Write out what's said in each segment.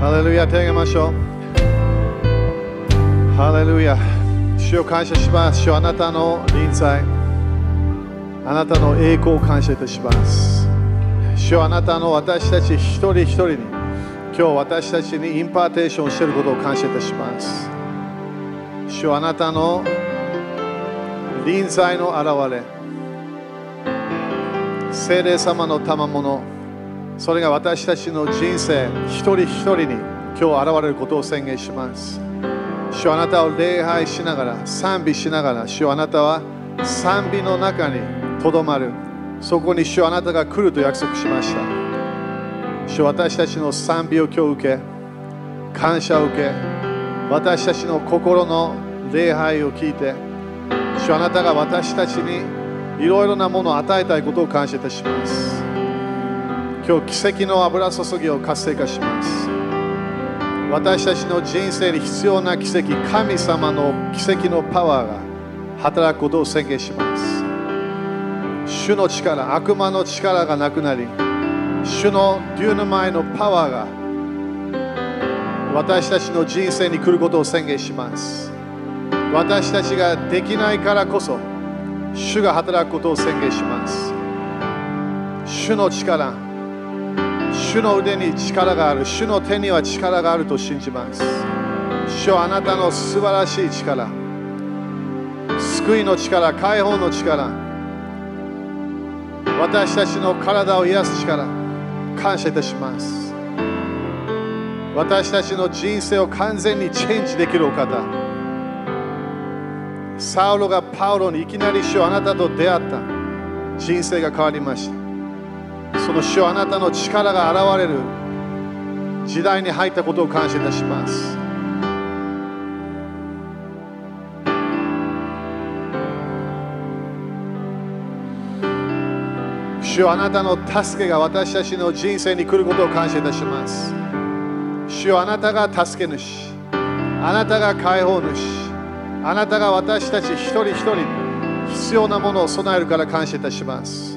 ハレルヤ手を上げましょう。ハレルヤ主を感謝します。主あなたの臨在。あなたの栄光を感謝いたします。主はあなたの私たち一人一人に。今日私たちに impartation していることを感謝いたします。主はあなたの臨在の現れ。聖霊様の賜物。それが私たちの人生一人一人に今日現れることを宣言します。主あなたを礼拝しながら賛美しながら主あなたは賛美の中にとどまる。そこに主あなたが来ると約束しました。主私たちの賛美を今日受け感謝を受け。私たちの心の礼拝を聞いて主あなたが私たちにいろいろなものを与えたいことを感謝いたします。今日奇跡の油注ぎを活性化します。私たちの人生に必要な奇跡神様の奇跡のパワーが働くことを宣言します。主の力悪魔の力がなくなり主のデューナマイのパワーが私たちの人生に来ることを宣言します。私たちができないからこそ主が働くことを宣言します。主の力主の腕に力がある。主の手には力があると信じます。主はあなたの素晴らしい力。救いの力解放の力。私たちの体を癒す力。感謝いたします。私たちの人生を完全にチェンジできるお方。サウロがパウロにいきなり主はあなたと出会った。人生が変わりました。その主あなたの力が現れる。時代に入ったことを感謝いたします。主はあなたの助けが私たちの人生に来ることを感謝いたします。主はあなたが助け主。あなたが解放主。あなたが私たち一人一人必要なものを備えるから感謝いたします。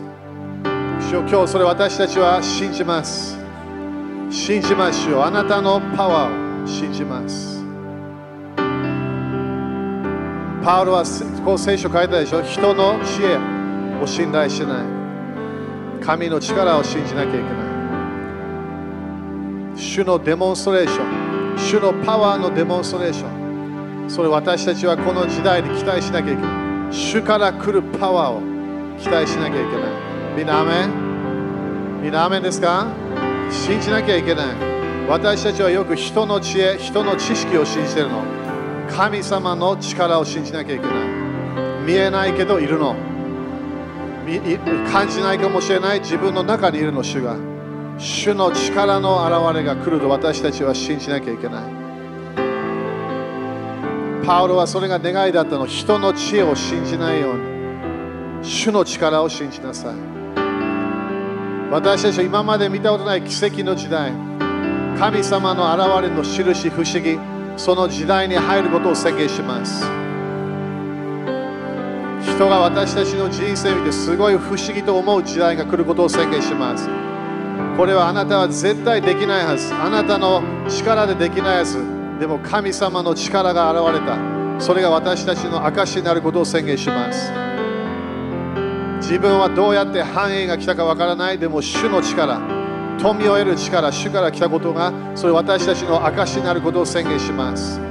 主よ今日それ私たちは信じます。信じましょうあなたのパワーを信じます。パウロはこう聖書書いたでしょ。人の知恵を信頼しない。神の力を信じなきゃいけない。主のデモンストレーション。主のパワーのデモンストレーション。それ私たちはこの時代に期待しなきゃいけない。主から来るパワーを期待しなきゃいけない。みんなアメン？みんなアメンですか信じなきゃいけない私たちはよく人の知恵人の知識を信じてるの神様の力を信じなきゃいけない見えないけどいるの感じないかもしれない自分の中にいるの主が主の力の現れが来ると私たちは信じなきゃいけないパウロはそれが願いだったの人の知恵を信じないように主の力を信じなさい私たちは今まで見たことない奇跡の時代。神様の現れの印不思議。その時代に入ることを宣言します。人が私たちの人生を見てすごい不思議と思う時代が来ることを宣言します。これはあなたは絶対できないはず。あなたの力でできないはず。でも神様の力が現れた。それが私たちの証になることを宣言します。自分はどうやって繁栄が来たかわからない。でも主の力富を得る力主から来たことがそれ私たちの証になることを宣言します。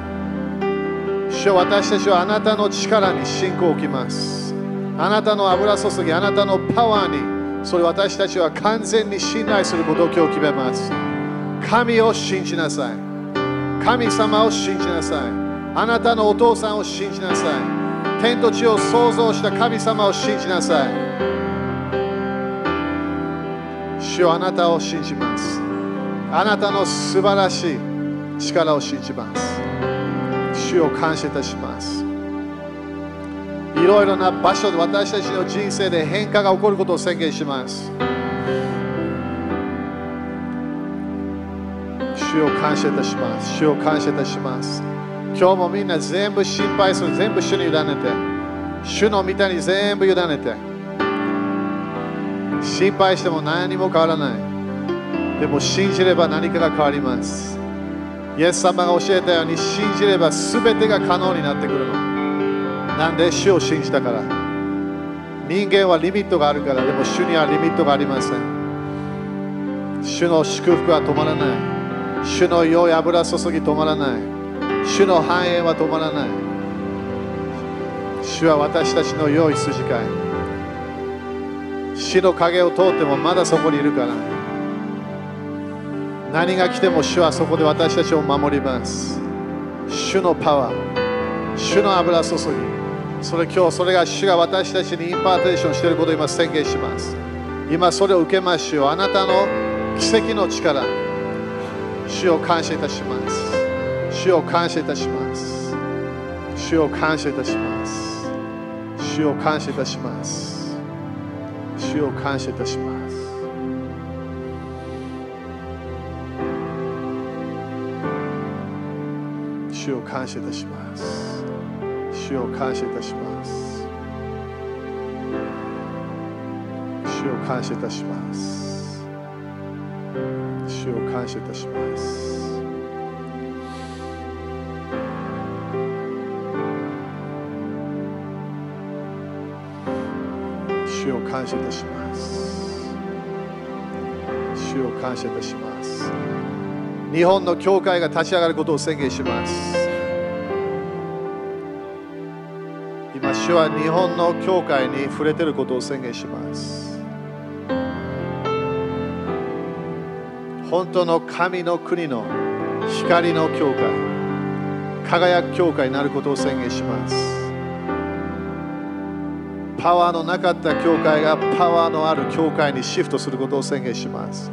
主は私たちはあなたの力に信仰を置きます。あなたの油注ぎあなたのパワーにそれ私たちは完全に信頼することを今日決めます。神を信じなさい。神様を信じなさい。あなたのお父さんを信じなさい。天と地を創造した神様を信じなさい。主はあなたを信じます。あなたの素晴らしい力を信じます。主を感謝いたします。いろいろな場所で私たちの人生で変化が起こることを宣言します。主を感謝いたします。主を感謝いたします。今日もみんな全部心配する全部主に委ねて。主の御手に全部委ねて。心配しても何も変わらない。でも信じれば何かが変わります。イエス様が教えたように信じれば全てが可能になってくるの。なんで主を信じたから。人間はリミットがあるから。でも主にはリミットがありません。主の祝福は止まらない。主の良い油注ぎ止まらない。主の繁栄は止まらない。主は私たちの良い羊飼い。死の影を通ってもまだそこにいるから。何が来ても主はそこで私たちを守ります。主のパワー。主の油注ぎ。それ今日それが主が私たちに impartation していることを今宣言します。今それを受けましょう。あなたの奇跡の力。主を感謝いたします。主を感謝いたします。主を感謝いたします。主を感謝いたします。主を感謝いたします。主を感謝いたします。主を感謝いたします。主を感謝いたします。主を感謝いたします。感謝いたします。主を感謝いたします。日本の教会が立ち上がることを宣言します。今主は日本の教会に触れていることを宣言します。本当の神の国の光の教会輝く教会になることを宣言します。パワーのなかった教会がパワーのある教会にシフトすることを宣言します。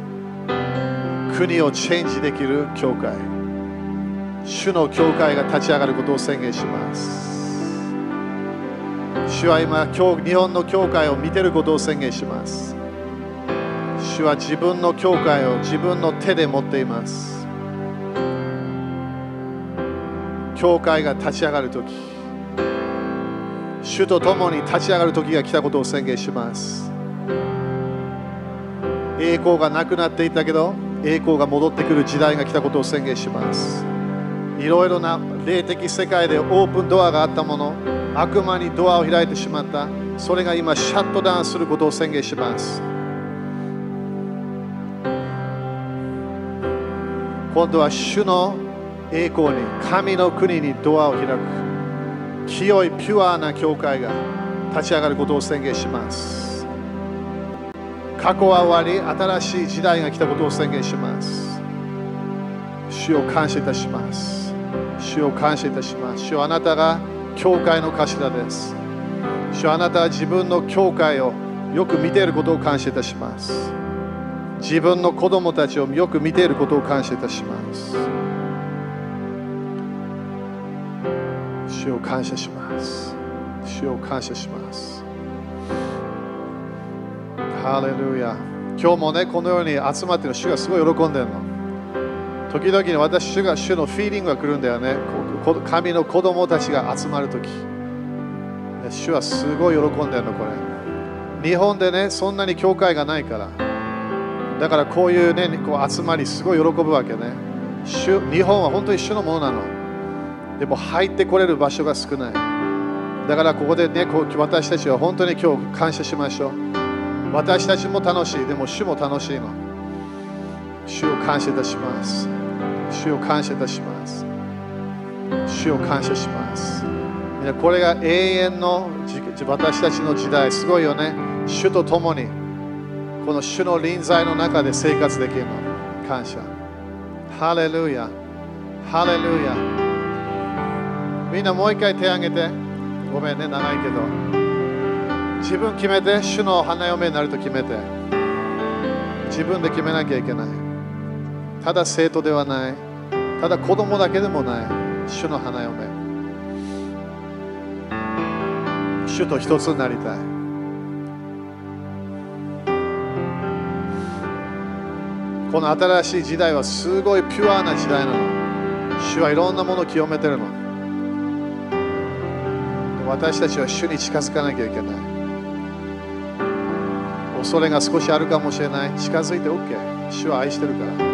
国をチェンジできる教会。主の教会が立ち上がることを宣言します。主は今今日日本の教会を見てることを宣言します。主は自分の教会を自分の手で持っています。教会が立ち上がるとき主と共に立ち上がる時が来たことを宣言します。栄光がなくなっていたけど栄光が戻ってくる時代が来たことを宣言します。いろいろな霊的世界でオープンドアがあったもの悪魔にドアを開いてしまった。それが今シャットダウンすることを宣言します。今度は主の栄光に神の国にドアを開く。清いピュアな教会が立ち上がることを宣言します。過去は終わり新しい時代が来たことを宣言します。主を感謝いたします。主を感謝いたします。主あなたが教会の頭です。主あなたは自分の教会をよく見ていることを感謝いたします。自分の子供たちをよく見ていることを感謝いたします。主を感謝します。主を感謝します。ハレルヤ。今日もねこのように集まってる主がすごい喜んでるの。時々に私主が主のフィーリングが来るんだよね。神の子供たちが集まる時。主はすごい喜んでるのこれ。日本でねそんなに教会がないから。だからこういうねこう集まりすごい喜ぶわけね。主日本は本当に主のものなの。でも入ってこれる場所が少ない。だからここでね私たちは本当に今日感謝しましょう。私たちも楽しい。でも主も楽しいの。主を感謝いたします。主を感謝いたします。主を感謝します。これが永遠の私たちの時代。すごいよね。主と共にこの主の臨在の中で生活できるの。感謝。ハレルヤ。ハレルヤ。みんなもう一回手を挙げて。ごめんね長いけど。自分決めて主の花嫁になると決めて。自分で決めなきゃいけない。ただ生徒ではない。ただ子供だけでもない。主の花嫁。主と一つになりたい。この新しい時代はすごいピュアな時代なの。主はいろんなものを清めてるの。私たちは主に近づかなきゃいけない恐れが少しあるかもしれない近づいて OK 主は愛してるから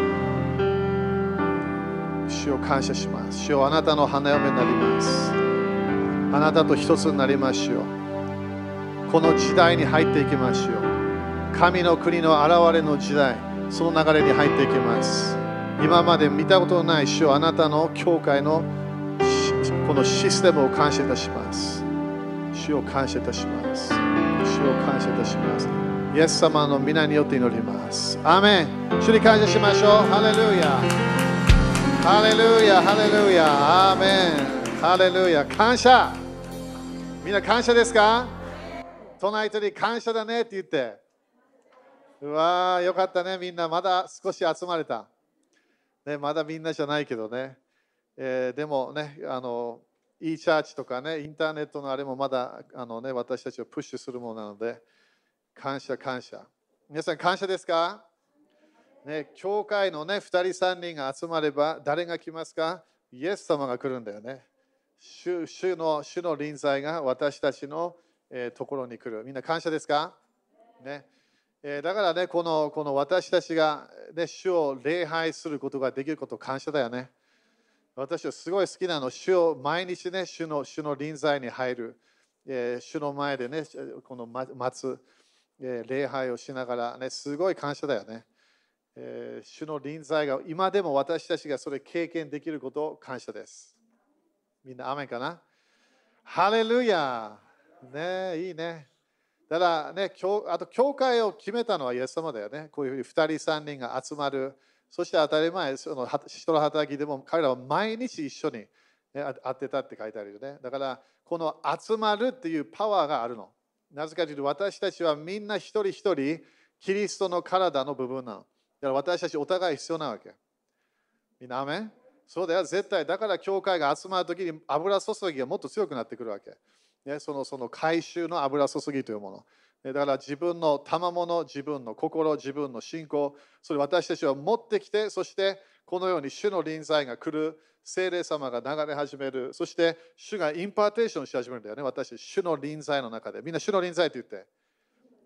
主を感謝します。主をあなたの花嫁になります。あなたと一つになりましょう。この時代に入っていきましょう。神の国の現れの時代、その流れに入っていきます。今まで見たことのない主をあなたの教会のこのシステムを感謝いたします。主を感謝いたします。主を感謝いたします。イエス様の皆によって祈ります。アーメン。主に感謝しましょう。ハレルヤ。ハレルヤ、ハレルヤ、アーメン。ハレルヤ、感謝。みんな感謝ですか？隣人に感謝だねって言って。うわー、よかったね。みんなまだ少し集まれた。ね、まだみんなじゃないけどね。えーでもね、あの、e チャーチとかね、インターネットのあれもまだあの、ね、私たちをプッシュするものなので、感謝、感謝。皆さん、感謝ですか？ね、教会のね、2人、3人が集まれば、誰が来ますか？イエス様が来るんだよね。主主の主の臨在が私たちの、えーところに来る。みんな感謝ですか？ね。えーだからね、このこの私たちが、ね、主を礼拝することができること、感謝だよね。私はすごい好きなの、主を毎日ね、主の主の臨在に入る、えー主の前でね、この待つ、えー礼拝をしながらね、すごい感謝だよね。えー主の臨在が今でも私たちがそれ経験できることを感謝です。みんな、アメンかな？ハレルヤねいいね。だからね、あと教会を決めたのはイエス様だよね。こういうふうに2人、3人が集まる。そして当たり前、その人の働きでも彼らは毎日一緒に、ね、会ってたって書いてあるよね。だから、この集まるっていうパワーがあるの。なぜかというと、私たちはみんな一人一人、キリストの体の部分なの。だから私たちお互い必要なわけ。みんな、アメン？そうだよ、絶対。だから教会が集まるときに油注ぎがもっと強くなってくるわけ。ね、そのその会衆の油注ぎというもの。だから自分の賜物、自分の心、自分の信仰、それ私たちは持ってきて、そしてこのように主の臨在が来る、聖霊様が流れ始める、そして主が impartation し始めるんだよね、私たち、主の臨在の中で。みんな主の臨在って言って。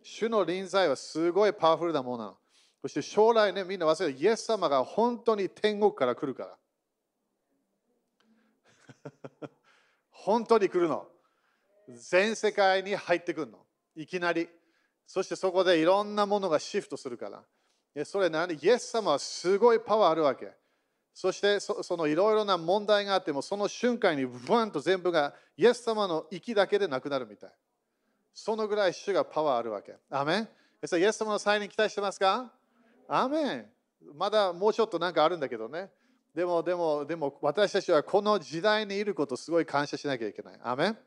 主の臨在はすごいパワフルなものなの。そして将来ね、みんな忘れて、イエス様が本当に天国から来るから。本当に来るの。全世界に入ってくるの。いきなり。そしてそこでいろんなものがシフトするから。それ何？イエス様はすごいパワーあるわけ。そしてそのいろいろな問題があっても、その瞬間にブワンと全部がイエス様の息だけでなくなるみたい。そのぐらい主がパワーあるわけ。アメン？イエス様の再臨期待してますか？アメンまだもうちょっとなんかあるんだけどね。でも、でも、でも私たちはこの時代にいることをすごい感謝しなきゃいけない。アメン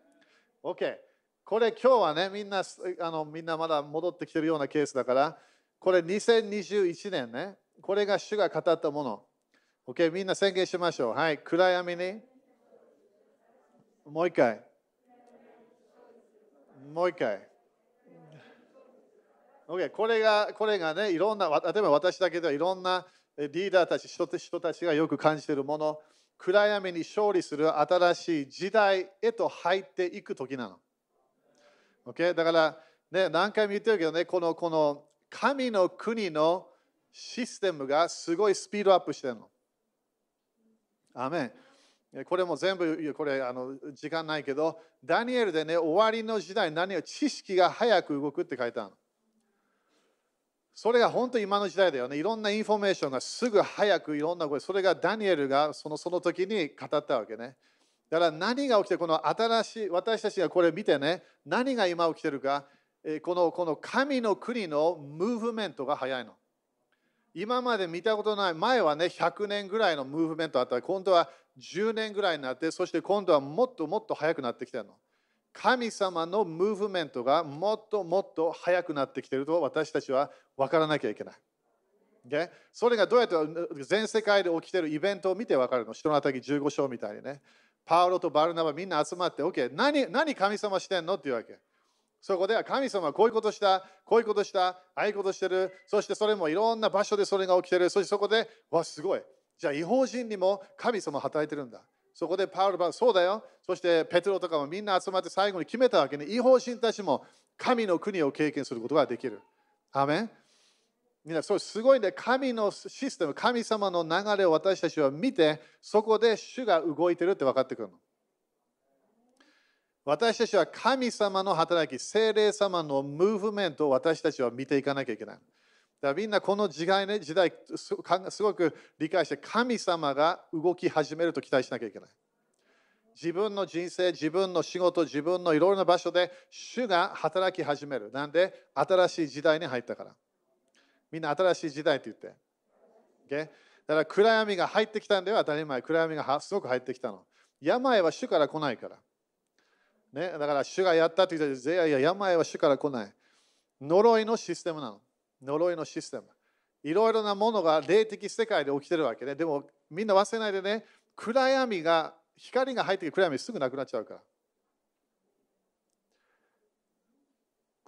?OK。これ今日はね、みんなあのみんなまだ戻ってきてるようなケースだから、これ2021年ね、これが主が語ったもの。OK、みんな宣言しましょう。はい、暗闇に。もう一回。もう一回。OK、これが、これがね、いろんな、例えば私だけではいろんなリーダーたち、人人たちがよく感じているもの、暗闇に勝利する新しい時代へと入っていく時なの。OK、だから、ね、何回も言ってるけどね、このこの神の国のシステムがすごいスピードアップしてるの。アーメンこれも全部、これあの時間ないけど、ダニエルでね、終わりの時代、何を知識が早く動くって書いてあるの。それが本当に今の時代だよね。いろんなインフォメーションがすぐ早くいろんな声、それがダニエルがそのその時に語ったわけね。だから何が起きて、この新しい、私たちがこれ見てね、何が今起きてるか、このこの神の国のムーブメントが早いの。今まで見たことない、前はね、100年ぐらいのムーブメントあったら、今度は10年ぐらいになって、そして今度はもっともっと早くなってきてるの。神様のムーブメントがもっともっと早くなってきてると私たちは分からなきゃいけない。o それがどうやって全世界で起きてるイベントを見て分かるの？人の当たり15章みたいにね。パウロとバルナバみんな集まって、OK、何何神様してんのっていうわけ。そこでは神様はこういうことした、こういうことした、ああいうことしてる、そしてそれもいろんな場所でそれが起きてる、そしてそこで、わ、すごい。じゃあ違法人にも神様働いてるんだ。そこでパウロはそうだよ。そしてペテロとかもみんな集まって最後に決めたわけね。違法人たちも神の国を経験することができる。アメンみんな、それすごいね、神のシステム、神様の流れを私たちは見て、そこで主が動いてるって分かってくるの。私たちは神様の働き、精霊様のムーブメントを私たちは見ていかなきゃいけない。だからみんなこの時代,、ね、時代すごく理解して神様が動き始めると期待しなきゃいけない。自分の人生、自分の仕事、自分のいろいろな場所で主が働き始める。なんで新しい時代に入ったから。みんな新しい時代って言って。Okay? だから暗闇が入ってきたんでは当たり前。暗闇がすごく入ってきたの。病は主から来ないから。ね、だから主がやったって言って、いやいや、病は主から来ない。呪いのシステムなの。呪いのシステム。いろいろなものが霊的世界で起きてるわけね。でもみんな忘れないでね、暗闇が、光が入ってきて暗闇すぐなくなっちゃうから。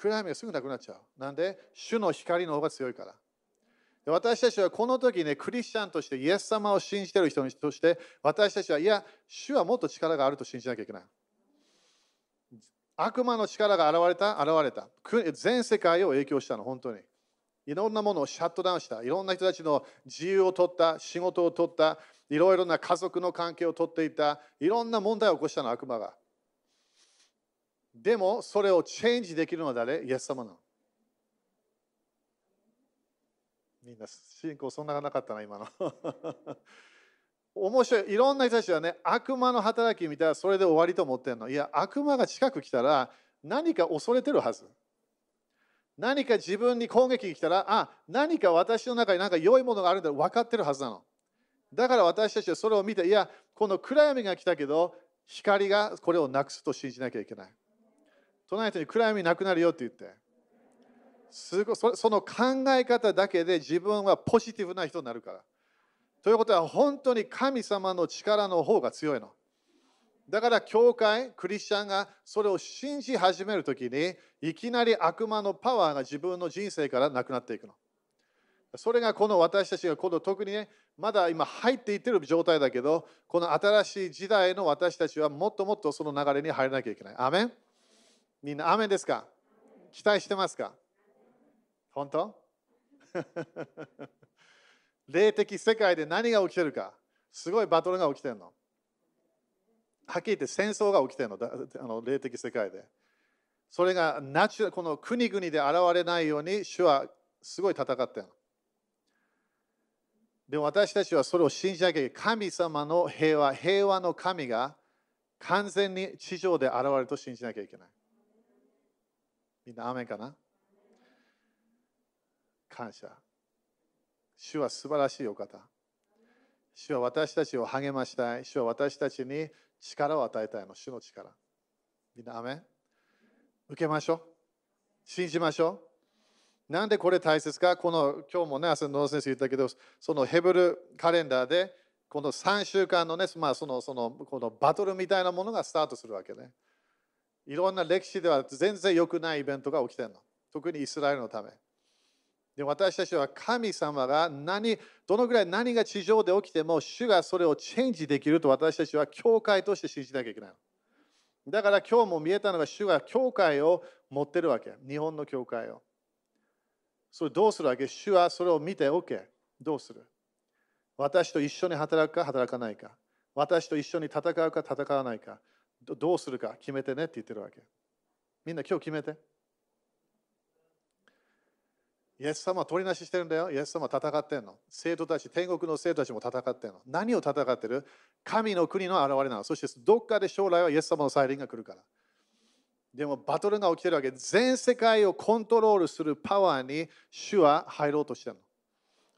暗闇がすぐなくなっちゃう。なんで、主の光の方が強いから。私たちはこの時ね、クリスチャンとして、イエス様を信じている人として、私たちは、いや、主はもっと力があると信じなきゃいけない。悪魔の力が現れた現れた。全世界を影響したの、本当に。いろんなものをシャットダウンした。いろんな人たちの自由を取った、仕事を取った、いろいろな家族の関係を取っていた、いろんな問題を起こしたの、悪魔が。でも、それをチェンジできるのは誰？イエス様なの。みんな信仰そんながなかったな、今の。面白い。いろんな人たちはね、悪魔の働き見たらそれで終わりと思ってるの。いや、悪魔が近く来たら何か恐れてるはず。何か自分に攻撃が来たら、あ、何か私の中に何か良いものがあるんだ分かってるはずなの。だから私たちはそれを見て、いや、この暗闇が来たけど、光がこれをなくすと信じなきゃいけない。隣の人に暗闇なくなるよって言って。すごその考え方だけで自分はポジティブな人になるから。ということは本当に神様の力の方が強いの。だから教会、クリスチャンがそれを信じ始めるときに、いきなり悪魔のパワーが自分の人生からなくなっていくの。それがこの私たちがこの特にね、まだ今入っていってる状態だけど、この新しい時代の私たちはもっともっとその流れに入らなきゃいけない。アメンみんな、アメンですか？期待してますか？本当？霊的世界で何が起きてるか、すごいバトルが起きてるの。はっきり言って戦争が起きてるの、あの霊的世界で。それがナチュこの国々で現れないように主はすごい戦ってるの。でも私たちはそれを信じなきゃいけない。神様の平和、平和の神が完全に地上で現れると信じなきゃいけない。みんな、アメンかな？感謝。主は素晴らしいお方。主は私たちを励ましたい。主は私たちに力を与えたいの。主の力。みんな、アメン？受けましょう。信じましょう。なんでこれ大切か？この今日もね、朝野先生言ったけど、そのヘブルカレンダーで、この3週間のね、まあ、そのそのこのバトルみたいなものがスタートするわけね。いろんな歴史では全然良くないイベントが起きてるの。特にイスラエルのため。で私たちは神様が何、どのぐらい何が地上で起きても、主がそれをチェンジできると私たちは教会として信じなきゃいけないの。だから今日も見えたのが、主が教会を持ってるわけ。日本の教会を。それどうするわけ？主はそれを見て、OK。どうする？私と一緒に働くか、働かないか。私と一緒に戦うか、戦わないか。どうするか決めてねって言ってるわけ。みんな今日決めて。イエス様は取りなししてるんだよ。イエス様は戦ってんの。生徒たち、天国の生徒たちも戦ってんの。何を戦ってる？神の国の現れなの。そしてどっかで将来はイエス様の再臨が来るから。でもバトルが起きてるわけ。全世界をコントロールするパワーに主は入ろうとしてるの。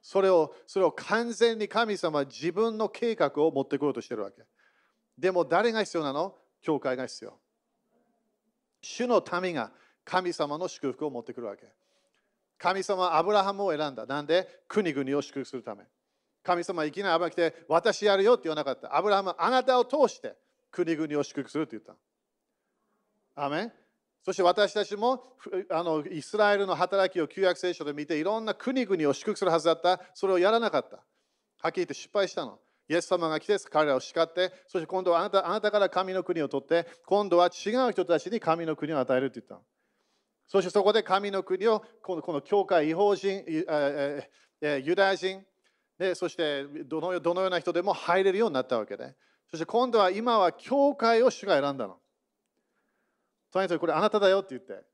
それをそれを完全に神様は自分の計画を持ってこようとしてるわけ。でも誰が必要なの？教会が必要。主の民が神様の祝福を持ってくるわけ。神様はアブラハムを選んだ。なんで？国々を祝福するため。神様はいきなりアブラハム来て、私やるよって言わなかった。アブラハムはあなたを通して国々を祝福するって言った。アメそして私たちもあのイスラエルの働きを旧約聖書で見ていろんな国々を祝福するはずだった。それをやらなかった。はっきり言って失敗したの。イエス様が来て彼らを叱って、そして今度はあなたあなたから神の国を取って、今度は違う人たちに神の国を与えるって言ったの。そしてそこで神の国をこのこの教会、違法人、え、ユダヤ人で、そしてどのどのような人でも入れるようになったわけで、そして今度は今は教会を主が選んだの。とにかくこれあなただよって言って。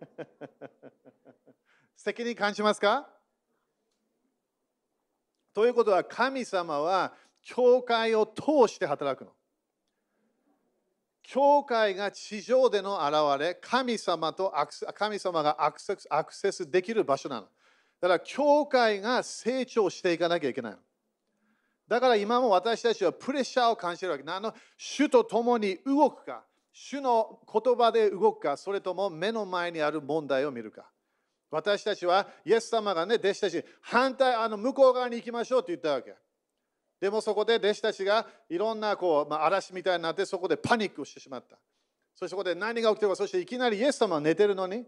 責任感じますか？ということは神様は教会を通して働くの。教会が地上での現れ、神様と神様がアクセスアクセスできる場所なの。だから、教会が成長していかなきゃいけないの。だから今も私たちはプレッシャーを感じるわけ。あの主と共に動くか、主の言葉で動くか、それとも目の前にある問題を見るか。私たちは、イエス様がね、弟子たち、反対、あの向こう側に行きましょうって言ったわけ。でもそこで弟子たちがいろんなこう、まあ、嵐みたいになってそこでパニックをしてしまった。そしてそこで何が起きてるか、そしていきなりイエス様は寝てるのに、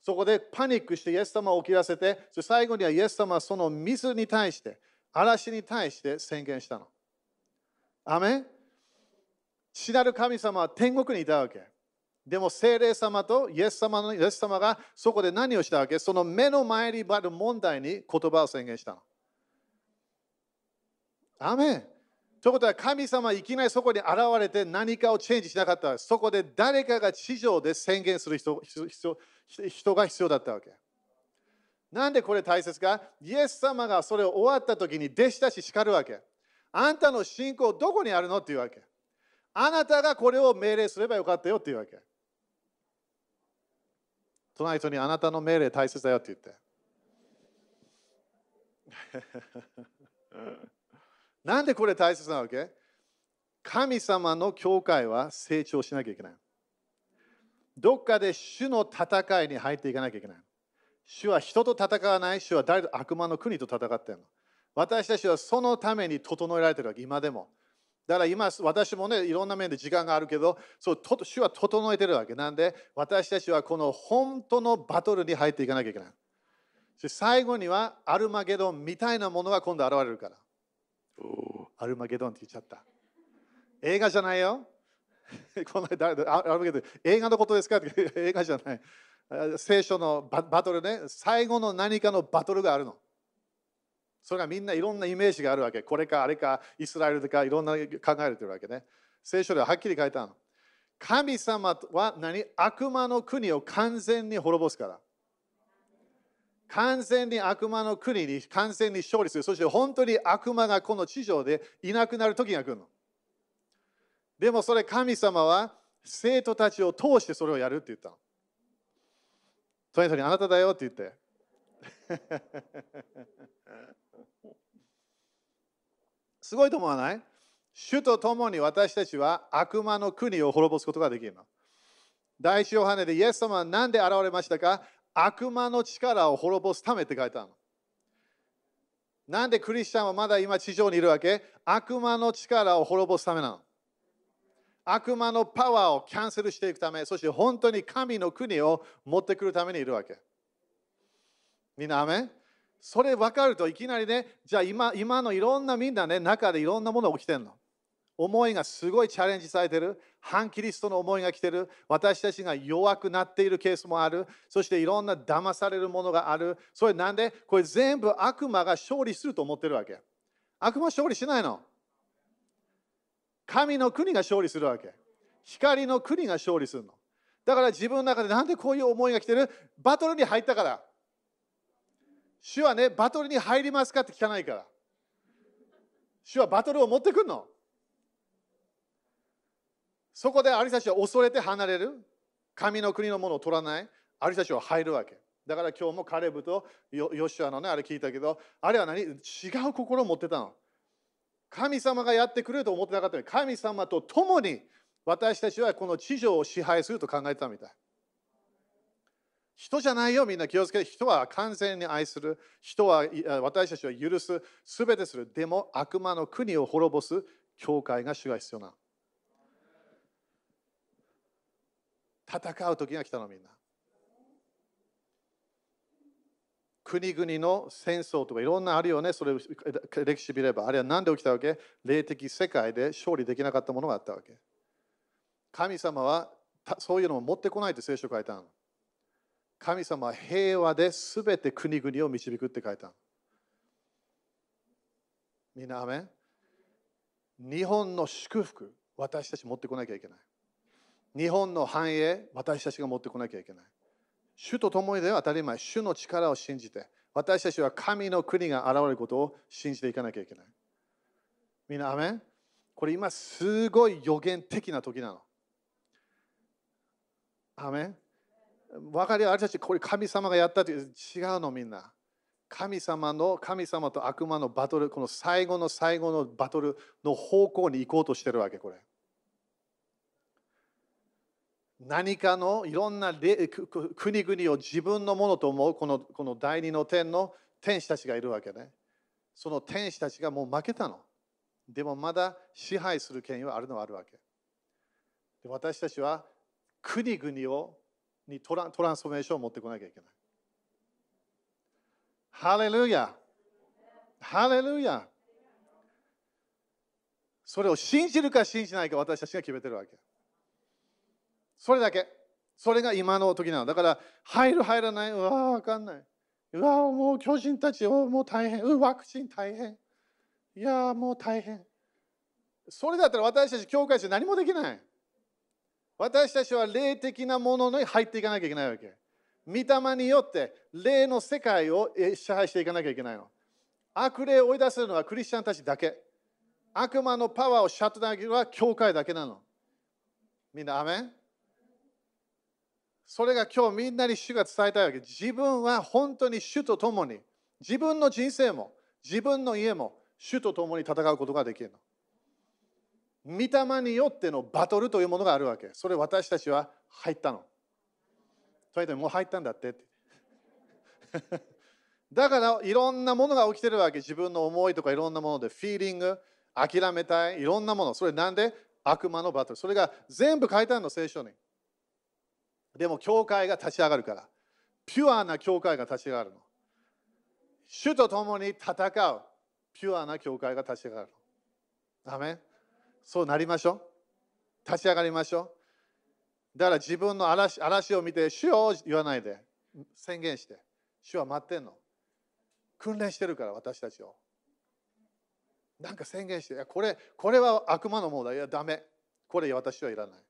そこでパニックしてイエス様を起きらせて、そ最後にはイエス様はその水に対して、嵐に対して宣言したの。アメ死なる神様は天国にいたわけ。でも聖霊様とイエス様のイエス様がそこで何をしたわけ？その目の前にある問題に言葉を宣言したの。アメンということは神様いきなりそこに現れて何かをチェンジしなかった。そこで誰かが地上で宣言する人人が必要だったわけ。なんでこれ大切か？イエス様がそれを終わった時に弟子たち叱るわけ。あんたの信仰どこにあるの？っていうわけ。あなたがこれを命令すればよかったよっていうわけ。隣人にあなたの命令大切だよって言って。なんでこれ大切なわけ？神様の教会は成長しなきゃいけない。どっかで主の戦いに入っていかなきゃいけない。主は人と戦わない、主は誰と悪魔の国と戦っているの。私たちはそのために整えられてるわけ、今でも。だから今、私もね、いろんな面で時間があるけど、そう主は整えてるわけ。なんで、私たちはこの本当のバトルに入っていかなきゃいけない。最後にはアルマゲドンみたいなものが今度現れるから。アルマゲドンって言っちゃった。映画じゃないよ。この間アルマゲドン映画のことですか？っ て映画じゃない。聖書のバトルね、最後の何かのバトルがあるの。それがみんないろんなイメージがあるわけ。これかあれか、イスラエルとかいろんな考えてるわけね。聖書でははっきり書いたの。神様は何悪魔の国を完全に滅ぼすから。完全に悪魔の国に完全に勝利する。そして本当に悪魔がこの地上でいなくなる時が来るの。でもそれ神様は生徒たちを通してそれをやるって言ったの。トニトにあなただよって言って。すごいと思わない？主と共に私たちは悪魔の国を滅ぼすことができるの。第一ヨハネでイエス様は何で現れましたか？悪魔の力を滅ぼすためって書いてあるの。なんでクリスチャンはまだ今地上にいるわけ？悪魔の力を滅ぼすためなの。悪魔のパワーをキャンセルしていくため、そして本当に神の国を持ってくるためにいるわけ。みんな、アメそれ分かるといきなりね、じゃあ今今のいろんなみんなね、中でいろんなものが起きてるの。思いがすごいチャレンジされてる。反キリストの思いが来てる。私たちが弱くなっているケースもある。そしていろんな騙されるものがある。それなんで？これ全部悪魔が勝利すると思ってるわけ。悪魔勝利しないの。神の国が勝利するわけ。光の国が勝利するの。だから自分の中でなんでこういう思いが来てる？バトルに入ったから。主はね、バトルに入りますかって聞かないから。主はバトルを持ってくるの。そこでありたちは恐れて離れる。神の国のものを取らない。ありたちは入るわけ。だから今日もカレブとヨシュアのね、あれ聞いたけど、あれは何？違う心を持ってたの。神様がやってくれると思ってなかったのに、神様と共に私たちはこの地上を支配すると考えてたみたい。人じゃないよ、みんな気をつけて。人は完全に愛する。人は私たちは許す。すべてする。でも悪魔の国を滅ぼす教会が主が必要な。戦う時が来たのみんな。国々の戦争とかいろんなあるよね、それ歴史見れば。あれは何で起きたわけ？霊的世界で勝利できなかったものがあったわけ。神様はそういうのを持ってこないって聖書書いたの。神様は平和で全て国々を導くって書いた。みんな、アメ日本の祝福、私たち持ってこなきゃいけない。日本の繁栄、私たちが持ってこなきゃいけない。主と共にでは当たり前、主の力を信じて、私たちは神の国が現れることを信じていかなきゃいけない。みんな、アメこれ今すごい予言的な時なの。アメン？分かりあれたちこれ神様がやったという違うのみんな。神様の神様と悪魔のバトル、この最後の最後のバトルの方向に行こうとしてるわけ、これ。何かのいろんな国々を自分のものと思うこのこの第二の天の天使たちがいるわけね。その天使たちがもう負けたの。でもまだ支配する権威はあるのはあるわけ。で私たちは国々をにトラントランスフォーメーションを持ってこなきゃいけない。ハレルヤハレルヤそれを信じるか信じないか私たちが決めてるわけ。それだけ。それが今の時なの。だから、入る入らない、うわ、わかんない。うわ、もう巨人たち、もう大変。うワクチン大変。いや、もう大変。それだったら私たち、教会者何もできない。私たちは霊的なものに入っていかなきゃいけないわけ。御霊によって霊の世界を支配していかなきゃいけないの。悪霊を追い出せるのはクリスチャンたちだけ。悪魔のパワーをシャットダウンは教会だけなの。みんな、アメン？それが今日みんなに主が伝えたいわけ。自分は本当に主と共に、自分の人生も、自分の家も、主と共に戦うことができるの。御霊によってのバトルというものがあるわけ。それ私たちは入ったの。とにかくもう入ったんだってって。だからいろんなものが起きてるわけ。自分の思いとかいろんなもので、フィーリング、諦めたい、いろんなもの。それなんで？悪魔のバトル。それが全部書いてあるの、聖書に。でも教会が立ち上がるから。ピュアな教会が立ち上がるの。主と共に戦うピュアな教会が立ち上がるの。アメそうなりましょう。立ち上がりましょう。だから自分の嵐嵐を見て、主を言わないで。宣言して。主は待ってんの。訓練してるから、私たちを。なんか宣言して、いやこれこれは悪魔のものだ。いや、ダメ。これ私はいらない。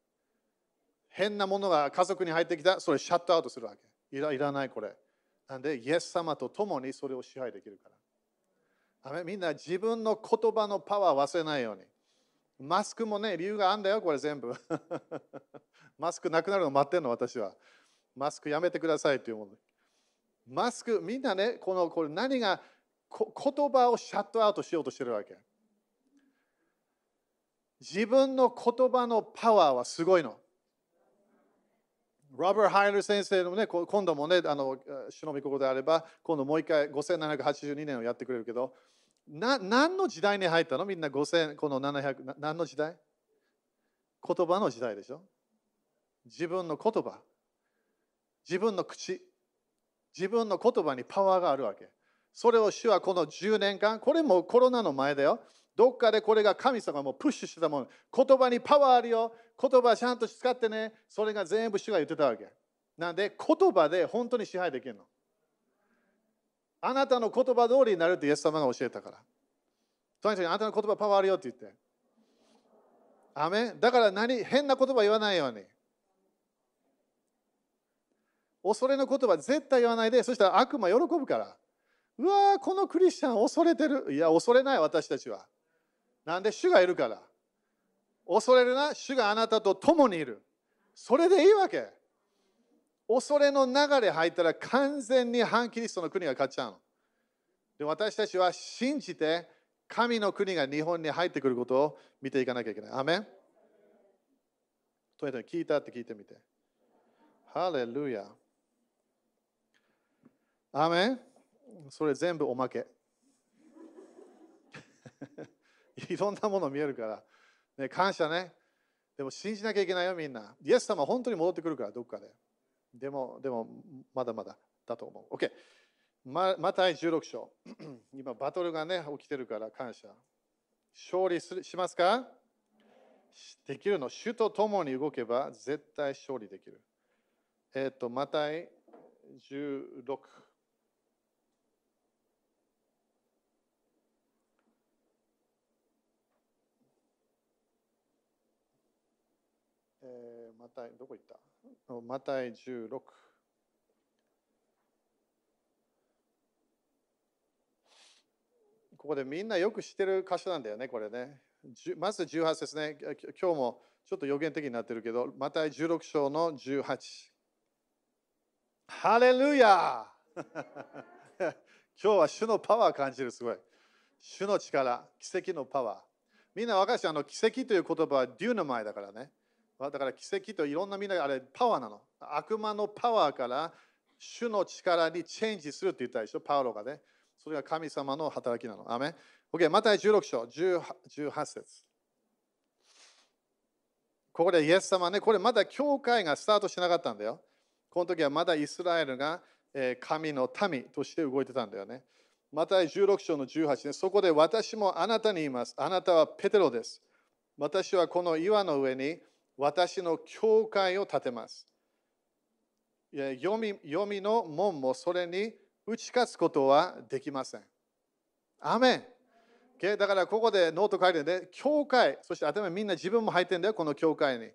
変なものが家族に入ってきた、それシャットアウトするわけ。いらいらないこれ。なんで、イエス様と共にそれを支配できるから。みんな自分の言葉のパワーを忘れないように。マスクもね、理由があるんだよ、これ全部。マスクなくなるの待ってんの、私は。マスクやめてくださいっていうもの。マスク、みんなね、このこれ何が言葉をシャットアウトしようとしてるわけ。自分の言葉のパワーはすごいの。ロバート・ハイドラー先生のね、今度もね、あの、主の御心であれば、今度もう一回5782年をやってくれるけど、な何の時代に入ったの？みんな5000、この700、何の時代？言葉の時代でしょ？自分の言葉、自分の口、自分の言葉にパワーがあるわけ。それを主はこの10年間、これもコロナの前だよ。どっかでこれが神様もプッシュしてたもの。言葉にパワーあるよ。言葉ちゃんと使ってね。それが全部主が言ってたわけ。なんで言葉で本当に支配できるの。あなたの言葉通りになるってイエス様が教えたから。とにかくあなたの言葉パワーあるよって言って。アメだから何変な言葉言わないように。恐れの言葉絶対言わないで、そしたら悪魔喜ぶから。うわー、このクリスチャン恐れてる。いや、恐れない私たちは。なんで主がいるから。恐れるな、主があなたと共にいる。それでいいわけ。恐れの流れ入ったら完全に反キリストの国が勝っちゃうの。で私たちは信じて神の国が日本に入ってくることを見ていかなきゃいけない。アメンとにかく聞いたって聞いてみて。ハレルヤ。アメンそれ全部おまけ。いろんなもの見えるから、ね、感謝ね。でも信じなきゃいけないよ、みんな。イエス様本当に戻ってくるから、どっかで。でも、でも、まだまだだと思う。OK。ままた16章。今、バトルがね、起きてるから感謝。勝利するしますか？できるの。主と共に動けば絶対勝利できる。えっ、ー、と、また16。えー、またどこ行った？マタイ16。ここでみんなよく知ってる箇所なんだよね、これね。まず18節ね。今日もちょっと予言的になってるけど、マタイ16章の18。ハレルヤ 今日は主のパワー感じる、すごい。主の力、奇跡のパワー。みんな若い人、あの奇跡という言葉はデューナマイだからね。だから奇跡といろんなみんなあれパワーなの。悪魔のパワーから主の力にチェンジするって言ったでしょ、パウロがね。それが神様の働きなの。アメ OK、また16章18節ここでイエス様ね、これまだ教会がスタートしなかったんだよ。この時はまだイスラエルが神の民として動いてたんだよね。マタイ16章の18ね、そこで私もあなたに言います。あなたはペテロです。私はこの岩の上に私の教会を建てます。黄泉黄泉の門もそれに打ち勝つことはできません。アメンだからここでノート書いてるんで、教会、そして頭みんな自分も入ってるんだよ、この教会に。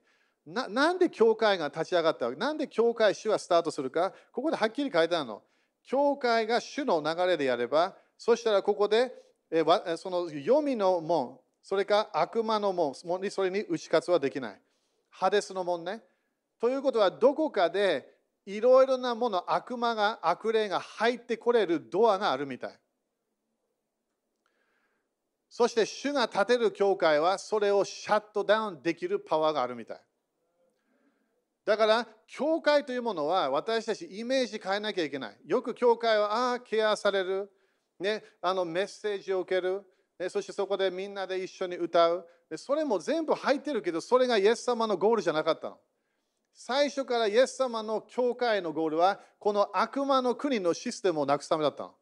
ななんで教会が立ち上がったわけ？なんで教会主はスタートするか？ここではっきり書いてあるの。教会が主の流れでやれば、そしたらここで、えその読みの門、それか悪魔の門、それに打ち勝つはできない。ハデスの門ね。ということは、どこかでいろいろなもの、悪魔が、悪霊が入ってこれるドアがあるみたい。そして主が建てる教会はそれをシャットダウンできるパワーがあるみたい。だから、教会というものは私たちイメージ変えなきゃいけない。よく教会は、ああ、ケアされる、ね、あのメッセージを受ける、そしてそこでみんなで一緒に歌う。それも全部入ってるけど、それがイエス様のゴールじゃなかったの。最初からイエス様の教会のゴールは、この悪魔の国のシステムをなくすためだったの。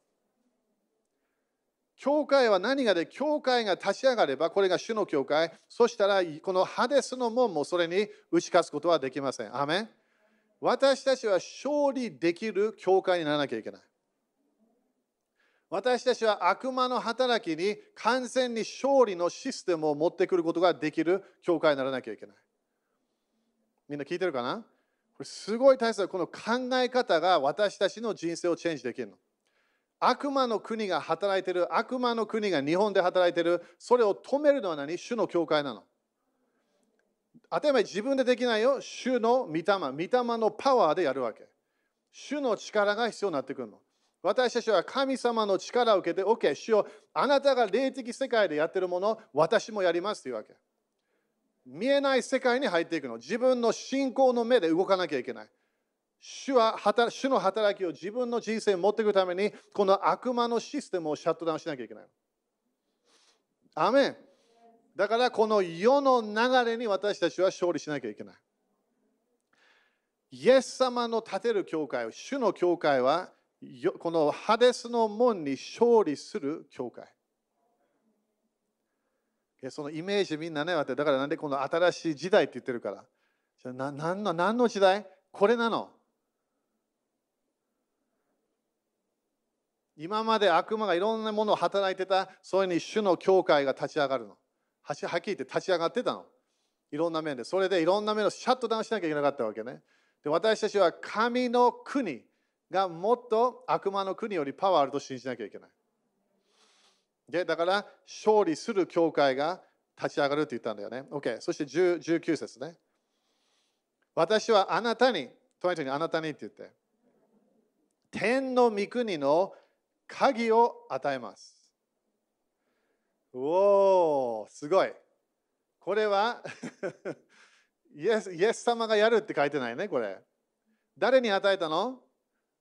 教会は何がで、教会が立ち上がれば、これが主の教会、そしたら、このハデスの門もそれに打ち勝つことはできません。アメン私たちは勝利できる教会にならなきゃいけない。私たちは悪魔の働きに完全に勝利のシステムを持ってくることができる教会にならなきゃいけない。みんな聞いてるかな？これすごい大切なこの考え方が私たちの人生をチェンジできるの。悪魔の国が働いてる、悪魔の国が日本で働いてる、それを止めるのは何？主の教会なの。当たり前自分でできないよ。主の御霊、御霊のパワーでやるわけ。主の力が必要になってくるの。私たちは神様の力を受けて、OK、主よあなたが霊的世界でやってるもの、私もやりますというわけ。見えない世界に入っていくの。自分の信仰の目で動かなきゃいけない。主は主の働きを自分の人生に持っていくために、この悪魔のシステムをシャットダウンしなきゃいけない。アメン。だからこの世の流れに私たちは勝利しなきゃいけない。イエス様の建てる教会、主の教会は、このハデスの門に勝利する教会。そのイメージみんなね、だからなんでこの新しい時代って言ってるから。じゃあ何の何の時代？これなの。今まで悪魔がいろんなものを働いてた、それに主の教会が立ち上がるの。はっきり言って立ち上がってたの。いろんな面で。それでいろんな面をシャットダウンしなきゃいけなかったわけね。で私たちは神の国がもっと悪魔の国よりパワーあると信じなきゃいけない。でだから勝利する教会が立ち上がるって言ったんだよね。OK。そして19節ね。私はあなたに、トイレにあなたにって言って、天の御国の鍵を与えます。おお、すごい。これは イエスイエス様がやるって書いてないね、これ。誰に与えたの？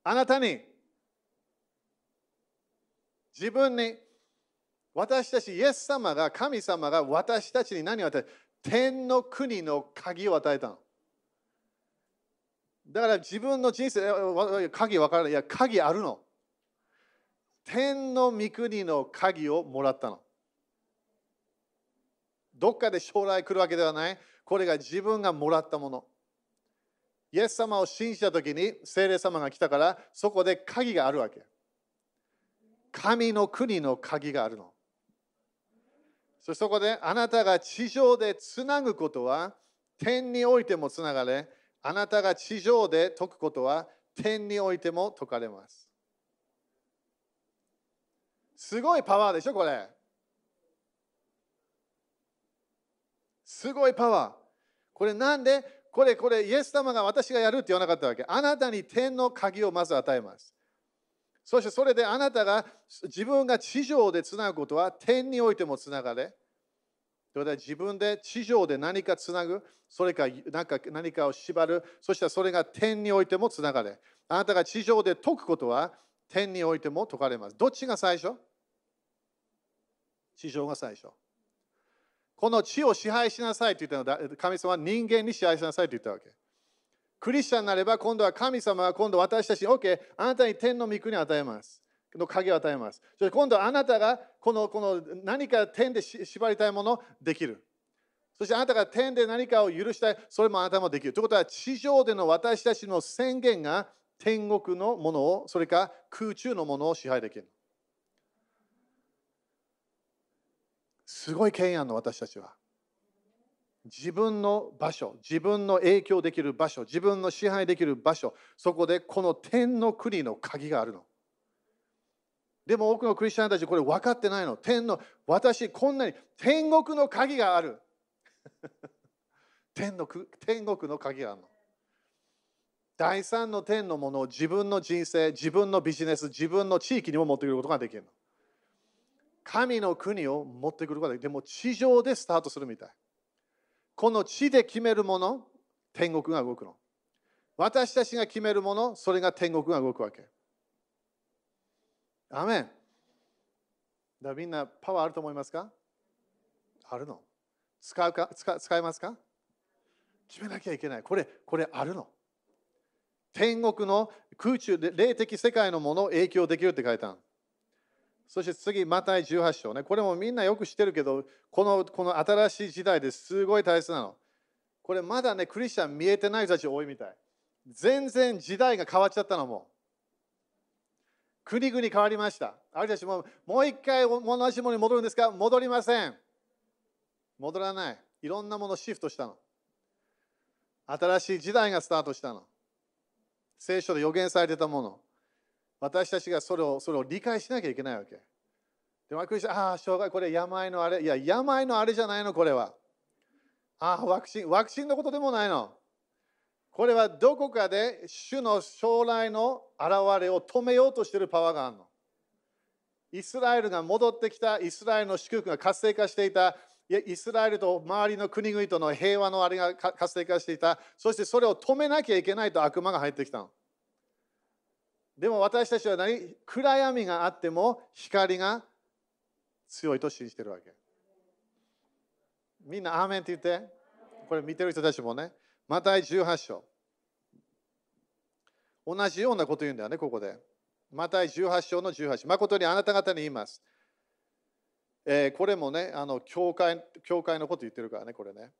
あなたに。自分に。私たち、イエス様が、神様が私たちに何を与え天の国の鍵を与えたの。だから自分の人生、鍵分からない。いや、鍵あるの。天の御国の鍵をもらったの。どっかで将来来るわけではない。これが自分がもらったもの。イエス様を信じたときに聖霊様が来たからそこで鍵があるわけ。神の国の鍵があるの。そしてそこであなたが地上でつなぐことは天においてもつながれ、あなたが地上で解くことは天においても解かれます。すごいパワーでしょ、これ。すごいパワー。これなんでこれ、これ、イエス様が私がやるって言わなかったわけ。あなたに天の鍵をまず与えます。そしてそれであなたが自分が地上でつなぐことは天においてもつながれ。ということは自分で地上で何かつなぐ、それか何か何かを縛る、そしてそれが天においてもつながれ。あなたが地上で解くことは天においても解かれます。どっちが最初？地上が最初。この地を支配しなさいと言ったのは神様は人間に支配しなさいと言ったわけ。クリスチャンになれば今度は神様は今度私たちに OK あなたに天の御国を与えます。の鍵を与えます。そして今度はあなたがこのこの何か天で縛りたいものできる。そしてあなたが天で何かを許したい、それもあなたもできる。ということは地上での私たちの宣言が天国のものを、それか空中のものを支配できる。すごい権威あるの、私たちは。自分の場所、自分の影響できる場所、自分の支配できる場所、そこでこの天の国の鍵があるの。でも多くのクリスチャンたちこれ分かってないの。天の、私こんなに天国の鍵がある。天の天国の鍵があるの。第三の天のものを自分の人生、自分のビジネス、自分の地域にも持ってくることができるの。神の国を持ってくることができる。でも地上でスタートするみたい。この地で決めるもの、天国が動くの。私たちが決めるもの、それが天国が動くわけ。アメン。だみんなパワーあると思いますか？あるの使うか？使使いますか？決めなきゃいけない。これ、これあるの。天国の空中で霊的世界のものを影響できるって書いたそして次、マタイ18章ね。これもみんなよく知ってるけど、このこの新しい時代ですごい大切なの。これまだね、クリスチャン見えてない人たち多いみたい。全然時代が変わっちゃったのも。国々変わりました。あるたちももう一回同じものに戻るんですか？戻りません。戻らない。いろんなものシフトしたの。新しい時代がスタートしたの。聖書で予言されてたもの。私たちがそれをそれを理解しなきゃいけないわけ。でも、クチン、ああ、障害、これ病のあれ。いや、病のあれじゃないの、これは。ああ、ワクチン、ワクチンのことでもないの。これはどこかで主の将来の現れを止めようとしているパワーがあるの。イスラエルが戻ってきた、イスラエルの祝福が活性化していた、イスラエルと周りの国々との平和のあれが活性化していた、そしてそれを止めなきゃいけないと悪魔が入ってきたの。でも私たちは何暗闇があっても光が強いと信じてるわけ。みんな、アーメンって言って。これ見てる人たちもね。マタイ18章。同じようなこと言うんだよね、ここで。マタイ18章の18。誠にあなた方に言います。えー、これもね、あの教会教会のこと言ってるからね、これね。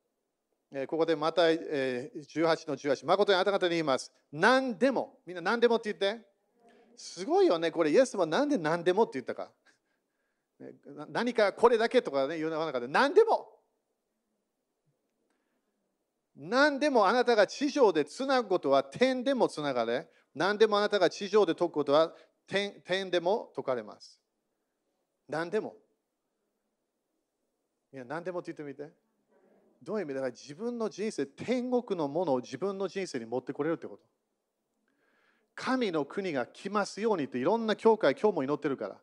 えー、ここでマタイ、えー、18の18。誠にあなた方に言います。何でも、みんな何でもって言って。すごいよね、これ、イエスは何で何でもって言ったか。何かこれだけとかね、言う中で何でも。何でもあなたが地上でつなぐことは天でもつながれ、何でもあなたが地上で解くことは天天でも解かれます。何でも。いや、何でもって言ってみて。どういう意味だから自分の人生、天国のものを自分の人生に持ってこれるってこと。神の国が来ますようにっていろんな教会、今日も祈ってるから。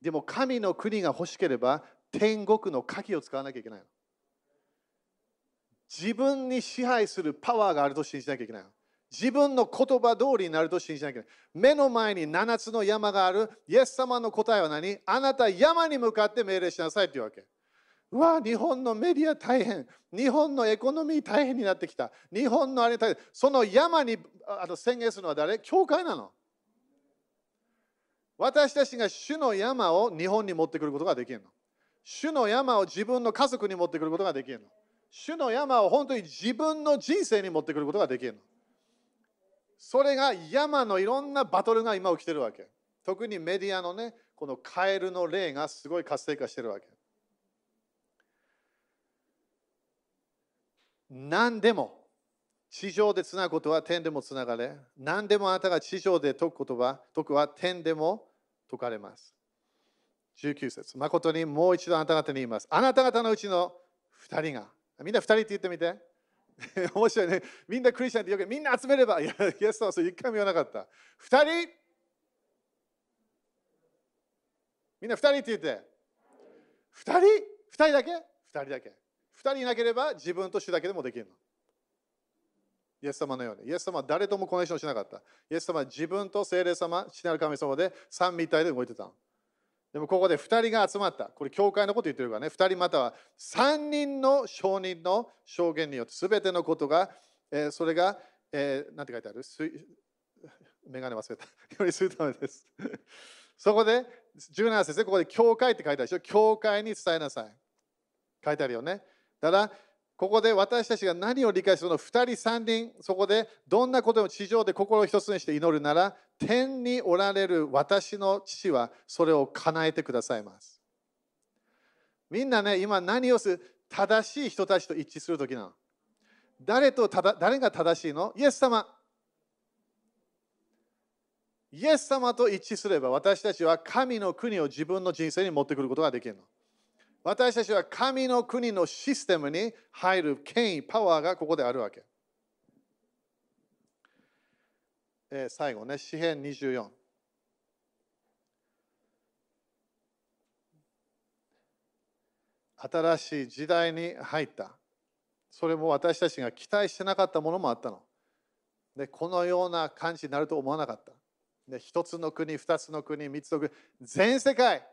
でも神の国が欲しければ天国の鍵を使わなきゃいけない。自分に支配するパワーがあると信じなきゃいけない。自分の言葉通りになると信じなきゃいけない。目の前に7つの山がある。イエス様の答えは何？あなた山に向かって命令しなさいっていうわけ。うわ、日本のメディア大変。日本のエコノミー大変になってきた。日本のあれ大変。その山にあの宣言するのは誰？教会なの。私たちが主の山を日本に持ってくることができるの。主の山を自分の家族に持ってくることができるの。主の山を本当に自分の人生に持ってくることができるの。それが山のいろんなバトルが今起きてるわけ。特にメディアのね、このカエルの霊がすごい活性化してるわけ。何でも地上でつなぐことは天でもつながれ、何でもあなたが地上で解くことは、解くは天でも解かれます。19節誠にもう一度あなた方に言います。あなた方のうちの2人が、みんな2人って言ってみて。面白いね。みんなクリスチャンって言うけど、みんな集めれば、いや、イエスはそれ一回も言わなかった。2人みんな2人って言って。2人 ?2 人だけ ?2 人だけ。2人いなければ自分と主だけでもできるの。イエス様のように。イエス様は誰ともコネクションしなかった。イエス様は自分と聖霊様、父なる神様で三位一体で動いてたの。でもここで2人が集まった。これ、教会のこと言ってるからね。2人または3人の証人の証言によって、すべてのことが、えー、それが、えー、なんて書いてある？メガネ忘れた。よりするためです。そこで、17節でここで教会って書いてあるでしょ？教会に伝えなさい。書いてあるよね。ただ、ここで私たちが何を理解するの2人3人そこでどんなことを地上で心を一つにして祈るなら天におられる私の父はそれを叶えてくださいます。みんなね今何をする正しい人たちと一致するときなの？誰とただ誰が正しいの？イエス様。イエス様と一致すれば私たちは神の国を自分の人生に持ってくることができるの。私たちは神の国のシステムに入る権威、パワーがここであるわけ。えー、最後ね、詩編24。新しい時代に入った。それも私たちが期待してなかったものもあったの。で、このような感じになると思わなかった。で、一つの国、二つの国、三つの国、全世界。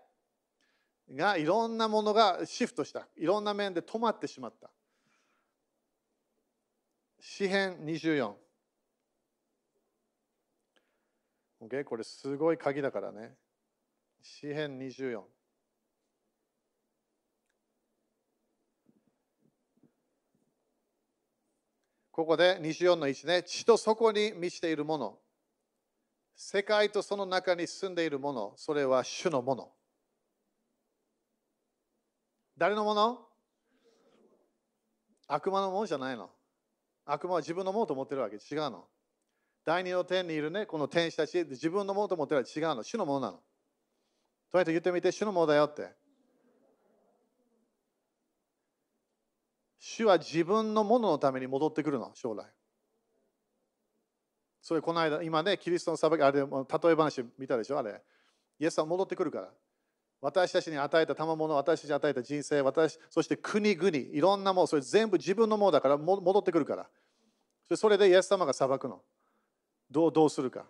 がいろんなものがシフトした。いろんな面で止まってしまった。詩編24 OK これすごい鍵だからね。詩編24。ここで24の1ね、地と底に満ちているもの、世界とその中に住んでいるもの、それは主のもの。誰のもの？悪魔のものじゃないの？悪魔は自分のものと思ってるわけ。違うの。第二の天にいるね、この天使たち、自分のものと思ってるわけ。違うの。主のものなの。とりあえず言ってみて、主のものだよって。主は自分のもののために戻ってくるの、将来。それこの間、今ね、キリストの裁き、あれ、例え話見たでしょ、あれ。イエスは戻ってくるから。私たちに与えた賜物、私たちに与えた人生、私そして国々、いろんなもの、それ全部自分のものだから戻ってくるから。それでイエス様が裁くの。どうどうするか。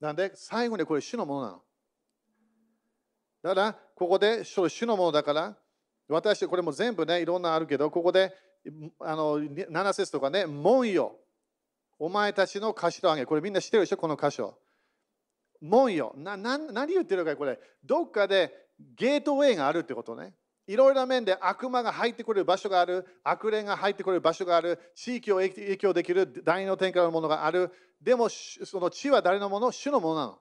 なんで、最後にこれ主のものなの。だから、ここで主のものだから、私、これも全部ね、いろんなあるけど、ここであの7節とかね、門よ。お前たちの頭上げ。これみんな知ってるでしょ、この箇所。門よ。なな何言ってるか、これ。どっかでゲートウェイがあるってことね。いろいろな面で悪魔が入ってくる場所がある、悪霊が入ってくる場所がある、地域を影響できる第二の天からのものがある。でも、その地は誰のもの？主のものなの。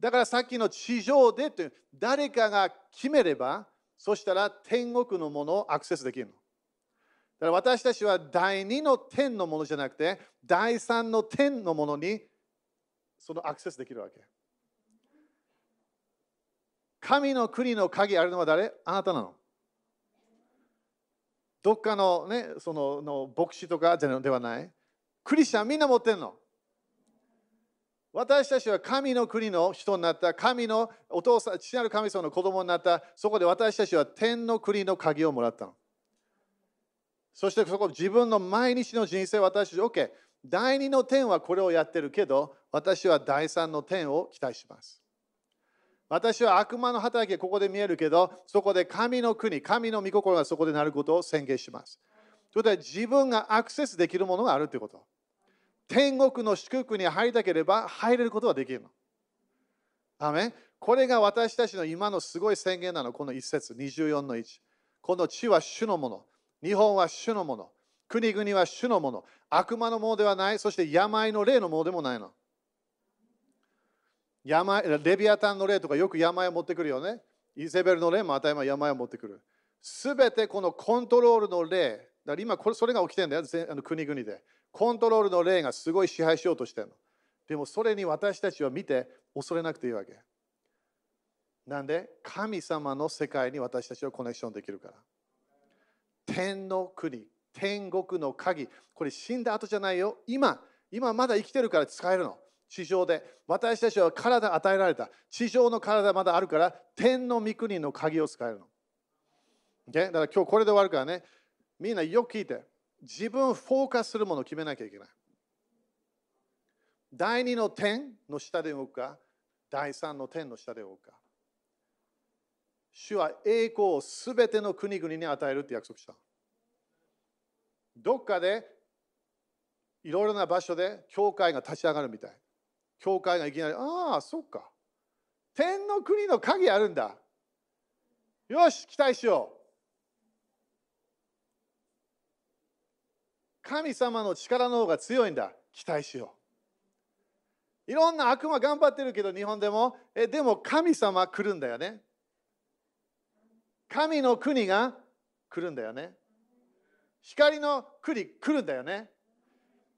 だからさっきの地上でという誰かが決めれば、そしたら天国のものをアクセスできるの。だから私たちは第二の天のものじゃなくて、第三の天のものにそのアクセスできるわけ。神の国の鍵あるのは誰？あなたなの？どっかの,、ね、そのの牧師とかではない？クリスチャンみんな持ってんの？私たちは神の国の人になった、神のお父さん、父なる神様の子供になった、そこで私たちは天の国の鍵をもらったの。そしてそこ自分の毎日の人生、私たち、OK、第二の天はこれをやってるけど、私は第三の天を期待します。私は悪魔の働きがここで見えるけど、そこで神の国、神の御心がそこでなることを宣言します。ということは自分がアクセスできるものがあるということ。天国の祝福に入りたければ入れることができるの。アメこれが私たちの今のすごい宣言なの、この一節、24の1。この地は主のもの。日本は主のもの。国々は主のもの。悪魔のものではない。そして病の霊のものでもないの。病レビアタンの霊とかよく病を持ってくるよね。イゼベルの霊も当たり前病を持ってくる。すべてこのコントロールの霊、だから今これそれが起きてるんだよ、あの国々で。コントロールの霊がすごい支配しようとしてるの。でもそれに私たちは見て恐れなくていいわけ。なんで？神様の世界に私たちはコネクションできるから。天の国、天国の鍵。これ死んだ後じゃないよ。今、今まだ生きてるから使えるの。地上で。私たちは体与えられた。地上の体まだあるから、天の御国の鍵を使えるの。Okay? だから今日これで終わるからね。みんなよく聞いて。自分フォーカスするものを決めなきゃいけない。第二の天の下で動くか、第三の天の下で動くか。主は栄光をすべての国々に与えるって約束した。どっかでいろいろな場所で教会が立ち上がるみたい。教会がいきなり、ああ、そっか。天の国の鍵あるんだ。よし、期待しよう。神様の力の方が強いんだ。期待しよう。いろんな悪魔頑張ってるけど、日本でも。えでも神様来るんだよね。神の国が来るんだよね。光の国来るんだよね。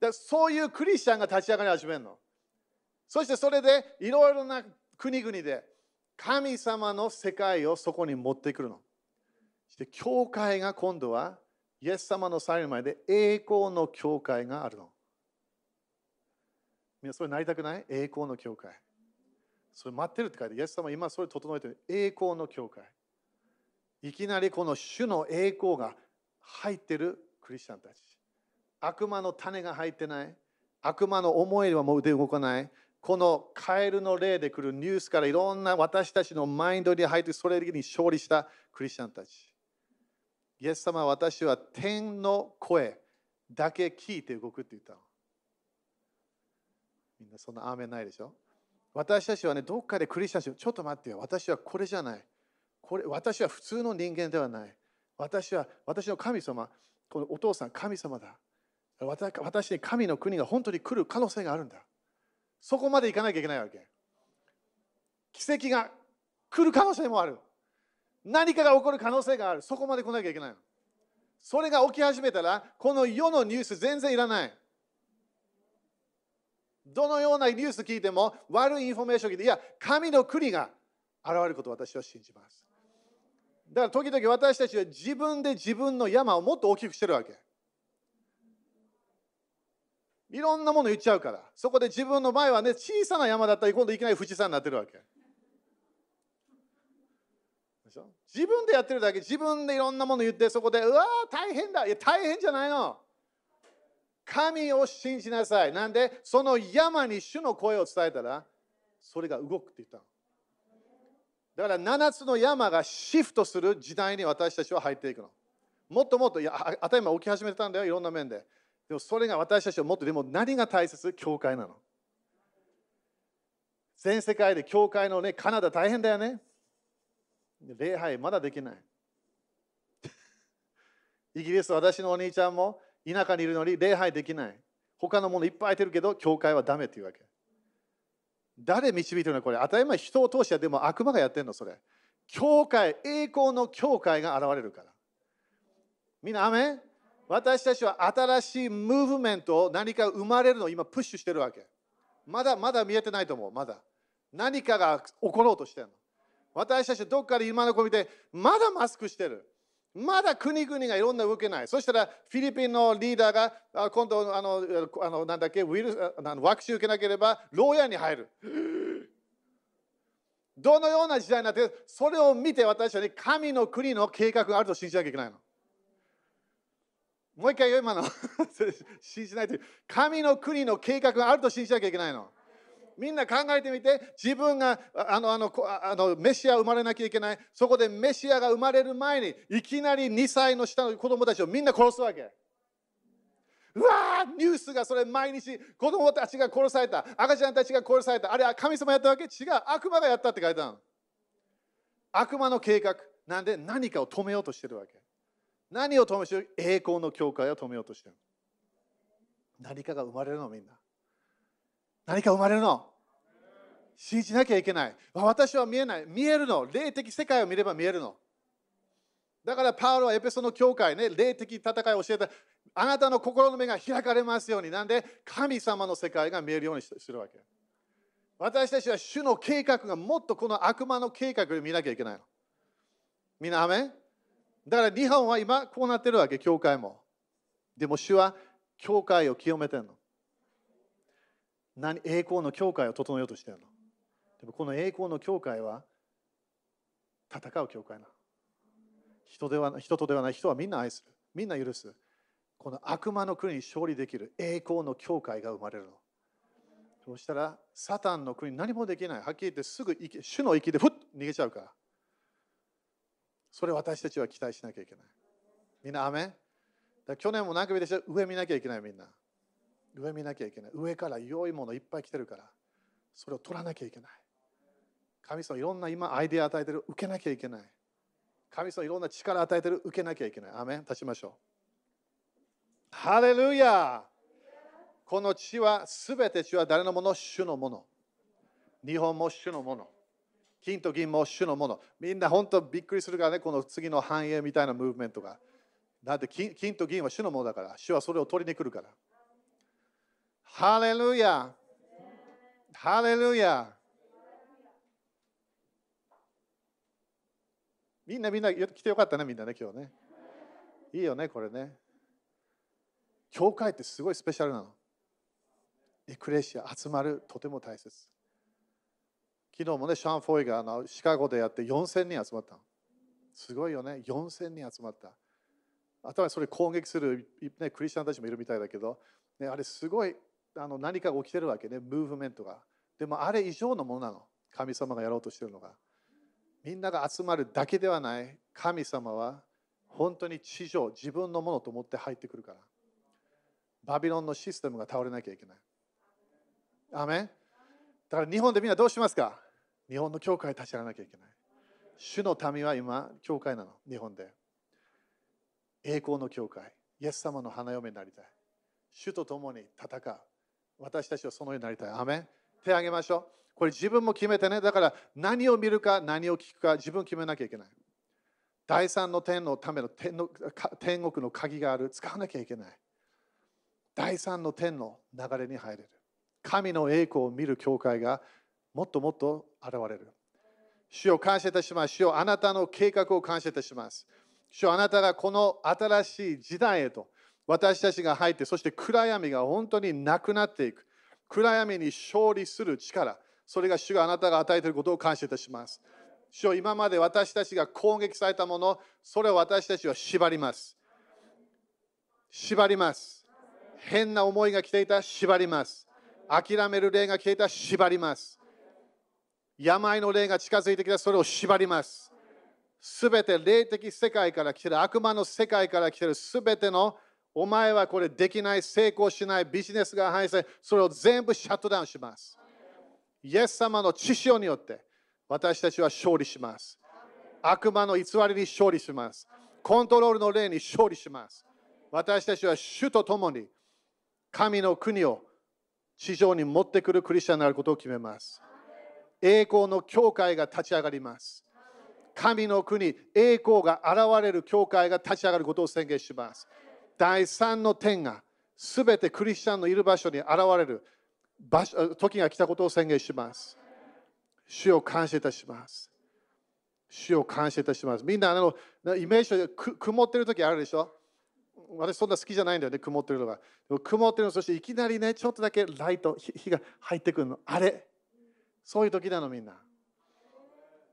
だそういうクリスチャンが立ち上がり始めるの。そしてそれでいろいろな国々で神様の世界をそこに持ってくるの。そして教会が今度はイエス様の最後まで栄光の教会があるの。みんなそれなりたくない？栄光の教会。それ待ってるって書いて、イエス様今それ整えてる。栄光の教会。いきなりこの主の栄光が入ってるクリスチャンたち。悪魔の種が入ってない。悪魔の思いはもう腕動かない。このカエルの例で来るニュースからいろんな私たちのマインドに入ってそれに勝利したクリスチャンたち。イエス様は私は天の声だけ聞いて動くって言ったの。みんなそんなアーメンないでしょ？私たちはね、どっかでクリスチャンちょっと待ってよ。私はこれじゃない。これ私は普通の人間ではない。私は私の神様、このお父さん、神様だ。私に神の国が本当に来る可能性があるんだ。そこまで行かなきゃいけないわけ。奇跡が来る可能性もある。何かが起こる可能性がある。そこまで来なきゃいけない。それが起き始めたら、この世のニュース全然いらない。どのようなニュース聞いても悪いインフォメーション聞いて、いや、神の国が現れることを私は信じます。だから時々私たちは自分で自分の山をもっと大きくしてるわけ。いろんなもの言っちゃうから。そこで自分の前はね、小さな山だったら今度いきなり富士山になってるわけ。でしょ？自分でやってるだけ、自分でいろんなもの言って、そこで、うわー、大変だ。いや、大変じゃないの。神を信じなさい。なんで、その山に主の声を伝えたら、それが動くって言ったの。だから7つの山がシフトする時代に私たちは入っていくの。もっともっと、いや、当たり前起き始めてたんだよ、いろんな面で。でもそれが私たちはもっとでも何が大切？教会なの。全世界で教会のね、カナダ大変だよね。礼拝まだできない。イギリス、私のお兄ちゃんも田舎にいるのに礼拝できない。他のものいっぱい空いてるけど、教会はダメっていうわけ。誰導いてるのこれ？当たり前人を通してでも悪魔がやってるのそれ。教会、栄光の教会が現れるから。みんな、アメ私たちは新しいムーブメントを何か生まれるのを今プッシュしてるわけ。まだまだ見えてないと思う、まだ。何かが起ころうとしてるの。私たちどっかで今の子見て、まだマスクしてる。まだ国々がいろんな動けない。そしたらフィリピンのリーダーが今度あのあのなんだっけウイルスワクチン受けなければ牢屋に入る。どのような時代になって、それを見て私たちは、神の国の計画があると信じなきゃいけないの。もう一回言う今の。信じないという。神の国の計画があると信じなきゃいけないの。みんな考えてみて。自分があのあのあのメシア生まれなきゃいけない。そこでメシアが生まれる前にいきなり2歳の下の子供たちをみんな殺すわけ。うわーニュースがそれ毎日子供たちが殺された。赤ちゃんたちが殺された。あれは神様やったわけ？違う。悪魔がやったって書いてある悪魔の計画。なんで？何かを止めようとしてるわけ。何を止める栄光の教会を止めようとしてる。何かが生まれるのみんな。何か生まれるの？信じなきゃいけない。私は見えない。見えるの。霊的世界を見れば見えるの。だからパウロはエペソの教会ね、霊的戦いを教えた。あなたの心の目が開かれますように。なんで神様の世界が見えるようにするわけ。私たちは主の計画がもっとこの悪魔の計画を見なきゃいけないの。みんな、アメだから日本は今こうなってるわけ、教会も。でも主は教会を清めてるの。何栄光の教会を整えようとしてるの。でもこの栄光の教会は戦う教会な。人では人とではない人はみんな愛する。みんな許す。この悪魔の国に勝利できる栄光の教会が生まれるの。そうしたら、サタンの国何もできない。はっきり言ってすぐ主の息でふっ逃げちゃうから。それ私たちは期待しなきゃいけない。みんな、アメだ去年も何か見て上見なきゃいけないみんな。上見なきゃいけない。上から良いものいっぱい来てるから、それを取らなきゃいけない。神様いろんな今アイデア与えてる、受けなきゃいけない。神様いろんな力与えてる、受けなきゃいけない。アメ立ちましょう。ハレルヤこの地は、すべて地は誰のもの？主のもの。日本も主のもの。金と銀も主のもの。みんな本当びっくりするからね、この次の繁栄みたいなムーブメントが。だって金金と銀は主のものだから、主はそれを取りに来るから。ハレルヤハレルヤみんなみんな来てよかったね、みんなね、今日ね。いいよね、これね。教会ってすごいスペシャルなの。エクレシア、集まる、とても大切。昨日もね、シャン・フォイがあのシカゴでやって4000人集まった。すごいよね、4000人集まった。あとはそれ攻撃する、ね、クリスチャンたちもいるみたいだけど、ね、あれすごいあの何かが起きてるわけね、ムーブメントが。でもあれ以上のものなの、神様がやろうとしてるのが。みんなが集まるだけではない、神様は本当に地上、自分のものと思って入ってくるから。バビロンのシステムが倒れなきゃいけない。アメだから日本でみんなどうしますか？日本の教会立ち上がらなきゃいけない。主の民は今、教会なの、日本で。栄光の教会。イエス様の花嫁になりたい。主と共に戦う。私たちはそのようになりたい。アメン手を挙げましょう。これ自分も決めてね。だから何を見るか何を聞くか自分決めなきゃいけない。第三の天のための天の天国の鍵がある。使わなきゃいけない。第三の天の流れに入れる。神の栄光を見る教会がもっともっと現れる。主を感謝いたします。主をあなたの計画を感謝いたします。主をあなたがこの新しい時代へと私たちが入って、そして暗闇が本当になくなっていく。暗闇に勝利する力。それが主があなたが与えていることを感謝いたします。主を今まで私たちが攻撃されたもの、それを私たちは縛ります。縛ります。変な思いが来ていた、縛ります。諦める霊が来ていた、縛ります。病の霊が近づいてきたらそれを縛ります。すべて霊的世界から来てる、悪魔の世界から来てるすべてのお前はこれできない、成功しない、ビジネスが反映され、それを全部シャットダウンします。イエス様の知識によって私たちは勝利します。悪魔の偽りに勝利します。コントロールの霊に勝利します。私たちは主と共に神の国を地上に持ってくるクリスチャンになることを決めます。栄光の教会が立ち上がります。神の国、栄光が現れる教会が立ち上がることを宣言します。第三の点がすべてクリスチャンのいる場所に現れる場所時が来たことを宣言します。主を感謝いたします。主を感謝いたします。みんなあのイメージで曇ってる時あるでしょ？私そんな好きじゃないんだよね、曇ってるのが。曇ってるの、そしていきなりね、ちょっとだけライト、火が入ってくるの。あれ？そういう時なの、みんな。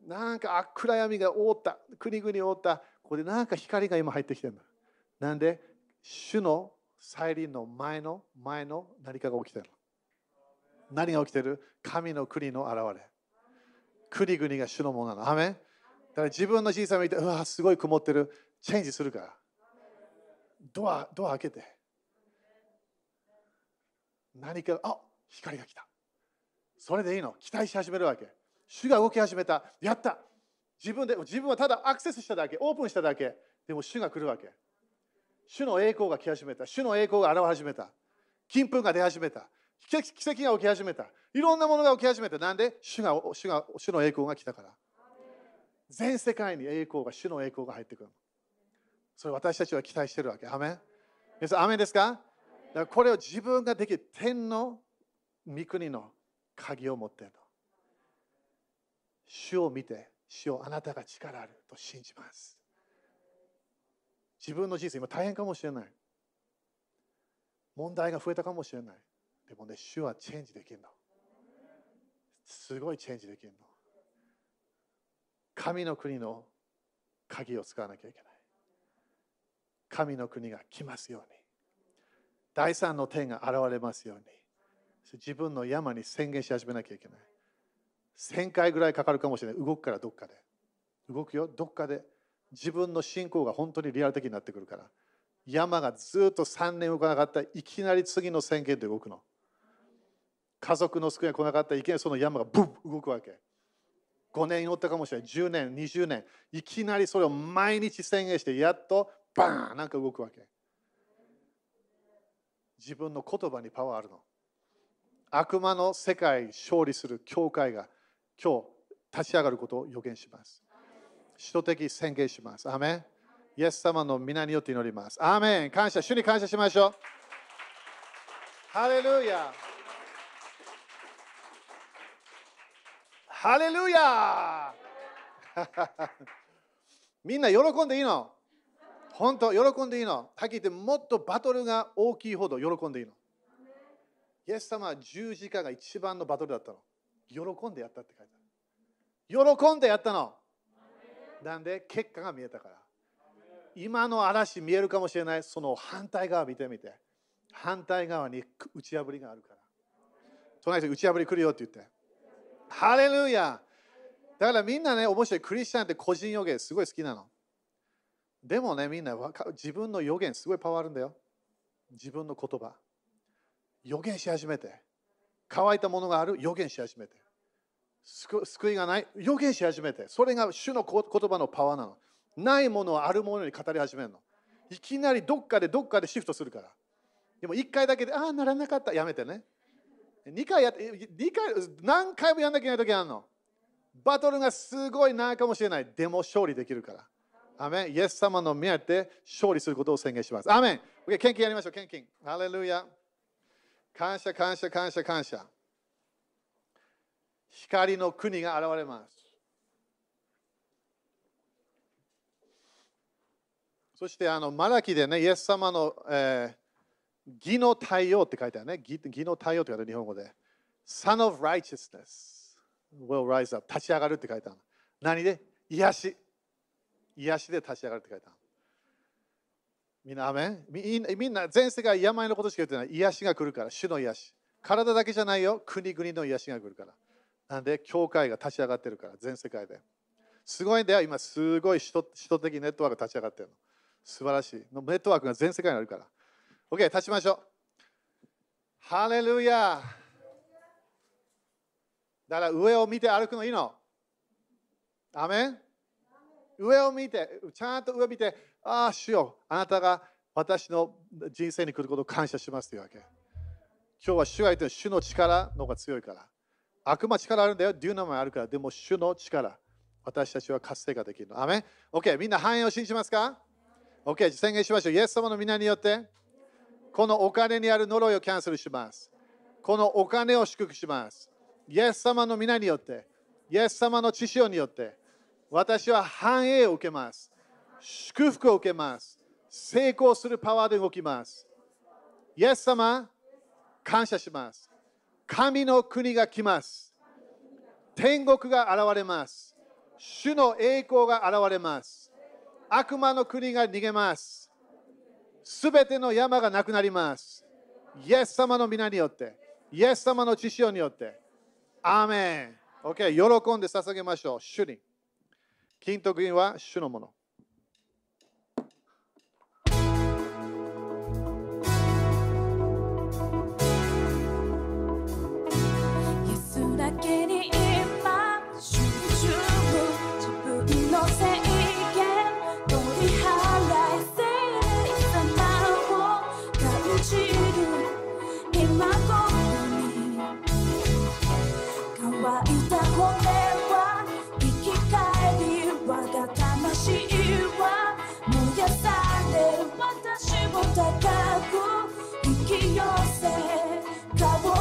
なんか暗闇が覆った、国々覆った、ここでなんか光が今入ってきてるの。なんで、主の再臨の前の前の何かが起きてる。何が起きてる？神の国の現れ。国々が主のものなの。アメだから自分の小さい見て、うわ、すごい曇ってる。チェンジするから。ドア、ドア開けて。何か、あ光が来た。それでいいの。期待し始めるわけ。主が動き始めた。やった。自分で、自分はただアクセスしただけ、オープンしただけ。でも主が来るわけ。主の栄光が来始めた。主の栄光が現れ始めた。金粉が出始めた。奇跡が起き始めた。いろんなものが起き始めた。なんで？主が主が主の栄光が来たから。全世界に栄光が、主の栄光が入ってくる。それ私たちは期待してるわけ。アメン皆さん、アメンですか？だからこれを自分ができる天の御国の鍵を持っているの。主を見て、主をあなたが力あると信じます。自分の人生、今大変かもしれない。問題が増えたかもしれない。でもね、主はチェンジできるの。すごいチェンジできるの。神の国の鍵を使わなきゃいけない。神の国が来ますように。第三の天が現れますように。自分の山に宣言し始めなきゃいけない。1000回ぐらいかかるかもしれない。動くからどっかで。動くよ、どっかで。自分の信仰が本当にリアル的になってくるから。山がずっと3年動かなかったらいきなり次の宣言で動くの。家族の救いが来なかったらいきなりその山がブッ動くわけ。5年祈ったかもしれない。10年、20年。いきなりそれを毎日宣言してやっとバーンなんか動くわけ。自分の言葉にパワーあるの。悪魔の世界勝利する教会が今日立ち上がることを予言します。使徒的宣言します。アメンイエス様の皆によって祈ります。アーメン感謝、主に感謝しましょう。ハレルヤハレルヤ みんな喜んでいいの？本当、喜んでいいの？はっきり言ってもっとバトルが大きいほど喜んでいいの？イエス様は十字架が一番のバトルだったの。喜んでやったって書いてある。喜んでやったの。なんで結果が見えたから。今の嵐見えるかもしれない。その反対側見てみて。反対側に打ち破りがあるから。隣に打ち破り来るよって言って。ハレルヤだからみんなね、面白い。クリスチャンって個人予言すごい好きなの。でもね、みんな自分の予言すごいパワーあるんだよ。自分の言葉。予言し始めて。乾いたものがある予言し始めて。救いがない予言し始めて。それが主の言葉のパワーなの。ないものをあるものに語り始めるの。いきなりどっかでどっかでシフトするから。でも1回だけで、ああ、ならなかった。やめてね。2回やって、2回、何回もやんなきゃいけない時あるの。バトルがすごい長いかもしれない。でも勝利できるから。アメンイエス様の目当て勝利することを宣言します。アメン、o、献金やりましょう、献金。ハレルヤ。感謝、感謝、感謝、感謝。光の国が現れます。そしてあのマラキでね、イエス様の、えー、義の太陽って書いてあるね。義義の太陽って書いてある日本語で。Son of righteousness will rise up. 立ち上がるって書いてある。何で？癒し。癒しで立ち上がるって書いてある。みんな、アメン？みんな、全世界病のことしか言ってない。癒しが来るから、主の癒し。体だけじゃないよ、国々の癒しが来るから。なんで、教会が立ち上がってるから、全世界で。すごいんだよ、今、すごい首都的ネットワークが立ち上がってるの。素晴らしい。ネットワークが全世界にあるから。OK、立ちましょう。ハレルヤだから上を見て歩くのいいの。アメン？上を見て、ちゃんと上を見て、ああ、主よ、あなたが私の人生に来ることを感謝しますというわけ。今日は主が言って主の力の方が強いから。悪魔力あるんだよ、デューナもあるから、でも主の力。私たちは活性化できるの。アメ ?OK、みんな繁栄を信じますか ?OK、宣言しましょう。イエス様の皆によって、このお金にある呪いをキャンセルします。このお金を祝福します。イエス様の皆によって、イエス様の知識によって、私は繁栄を受けます。祝福を受けます。成功するパワーで動きます。イエス様、感謝します。神の国が来ます。天国が現れます。主の栄光が現れます。悪魔の国が逃げます。すべての山がなくなります。イエス様の皆によって、イエス様の知識によって。アーメン。OK、喜んで捧げましょう。主に。金と銀は主のもの。戦う生き寄せ顔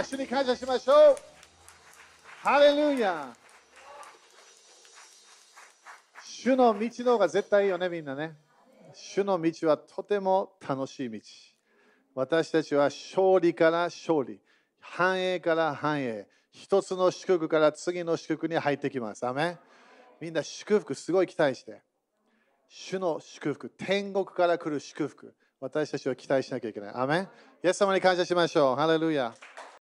レルヤ主に感謝しましょうハレルヤ主の道の方が絶対いいよね、みんなね。主の道はとても楽しい道。私たちは勝利から勝利、繁栄から繁栄、一つの祝福から次の祝福に入ってきます。アメみんな祝福すごい期待して。主の祝福、天国から来る祝福、私たちは期待しなきゃいけない。アメイエス様に感謝しましょう。ハレルヤ。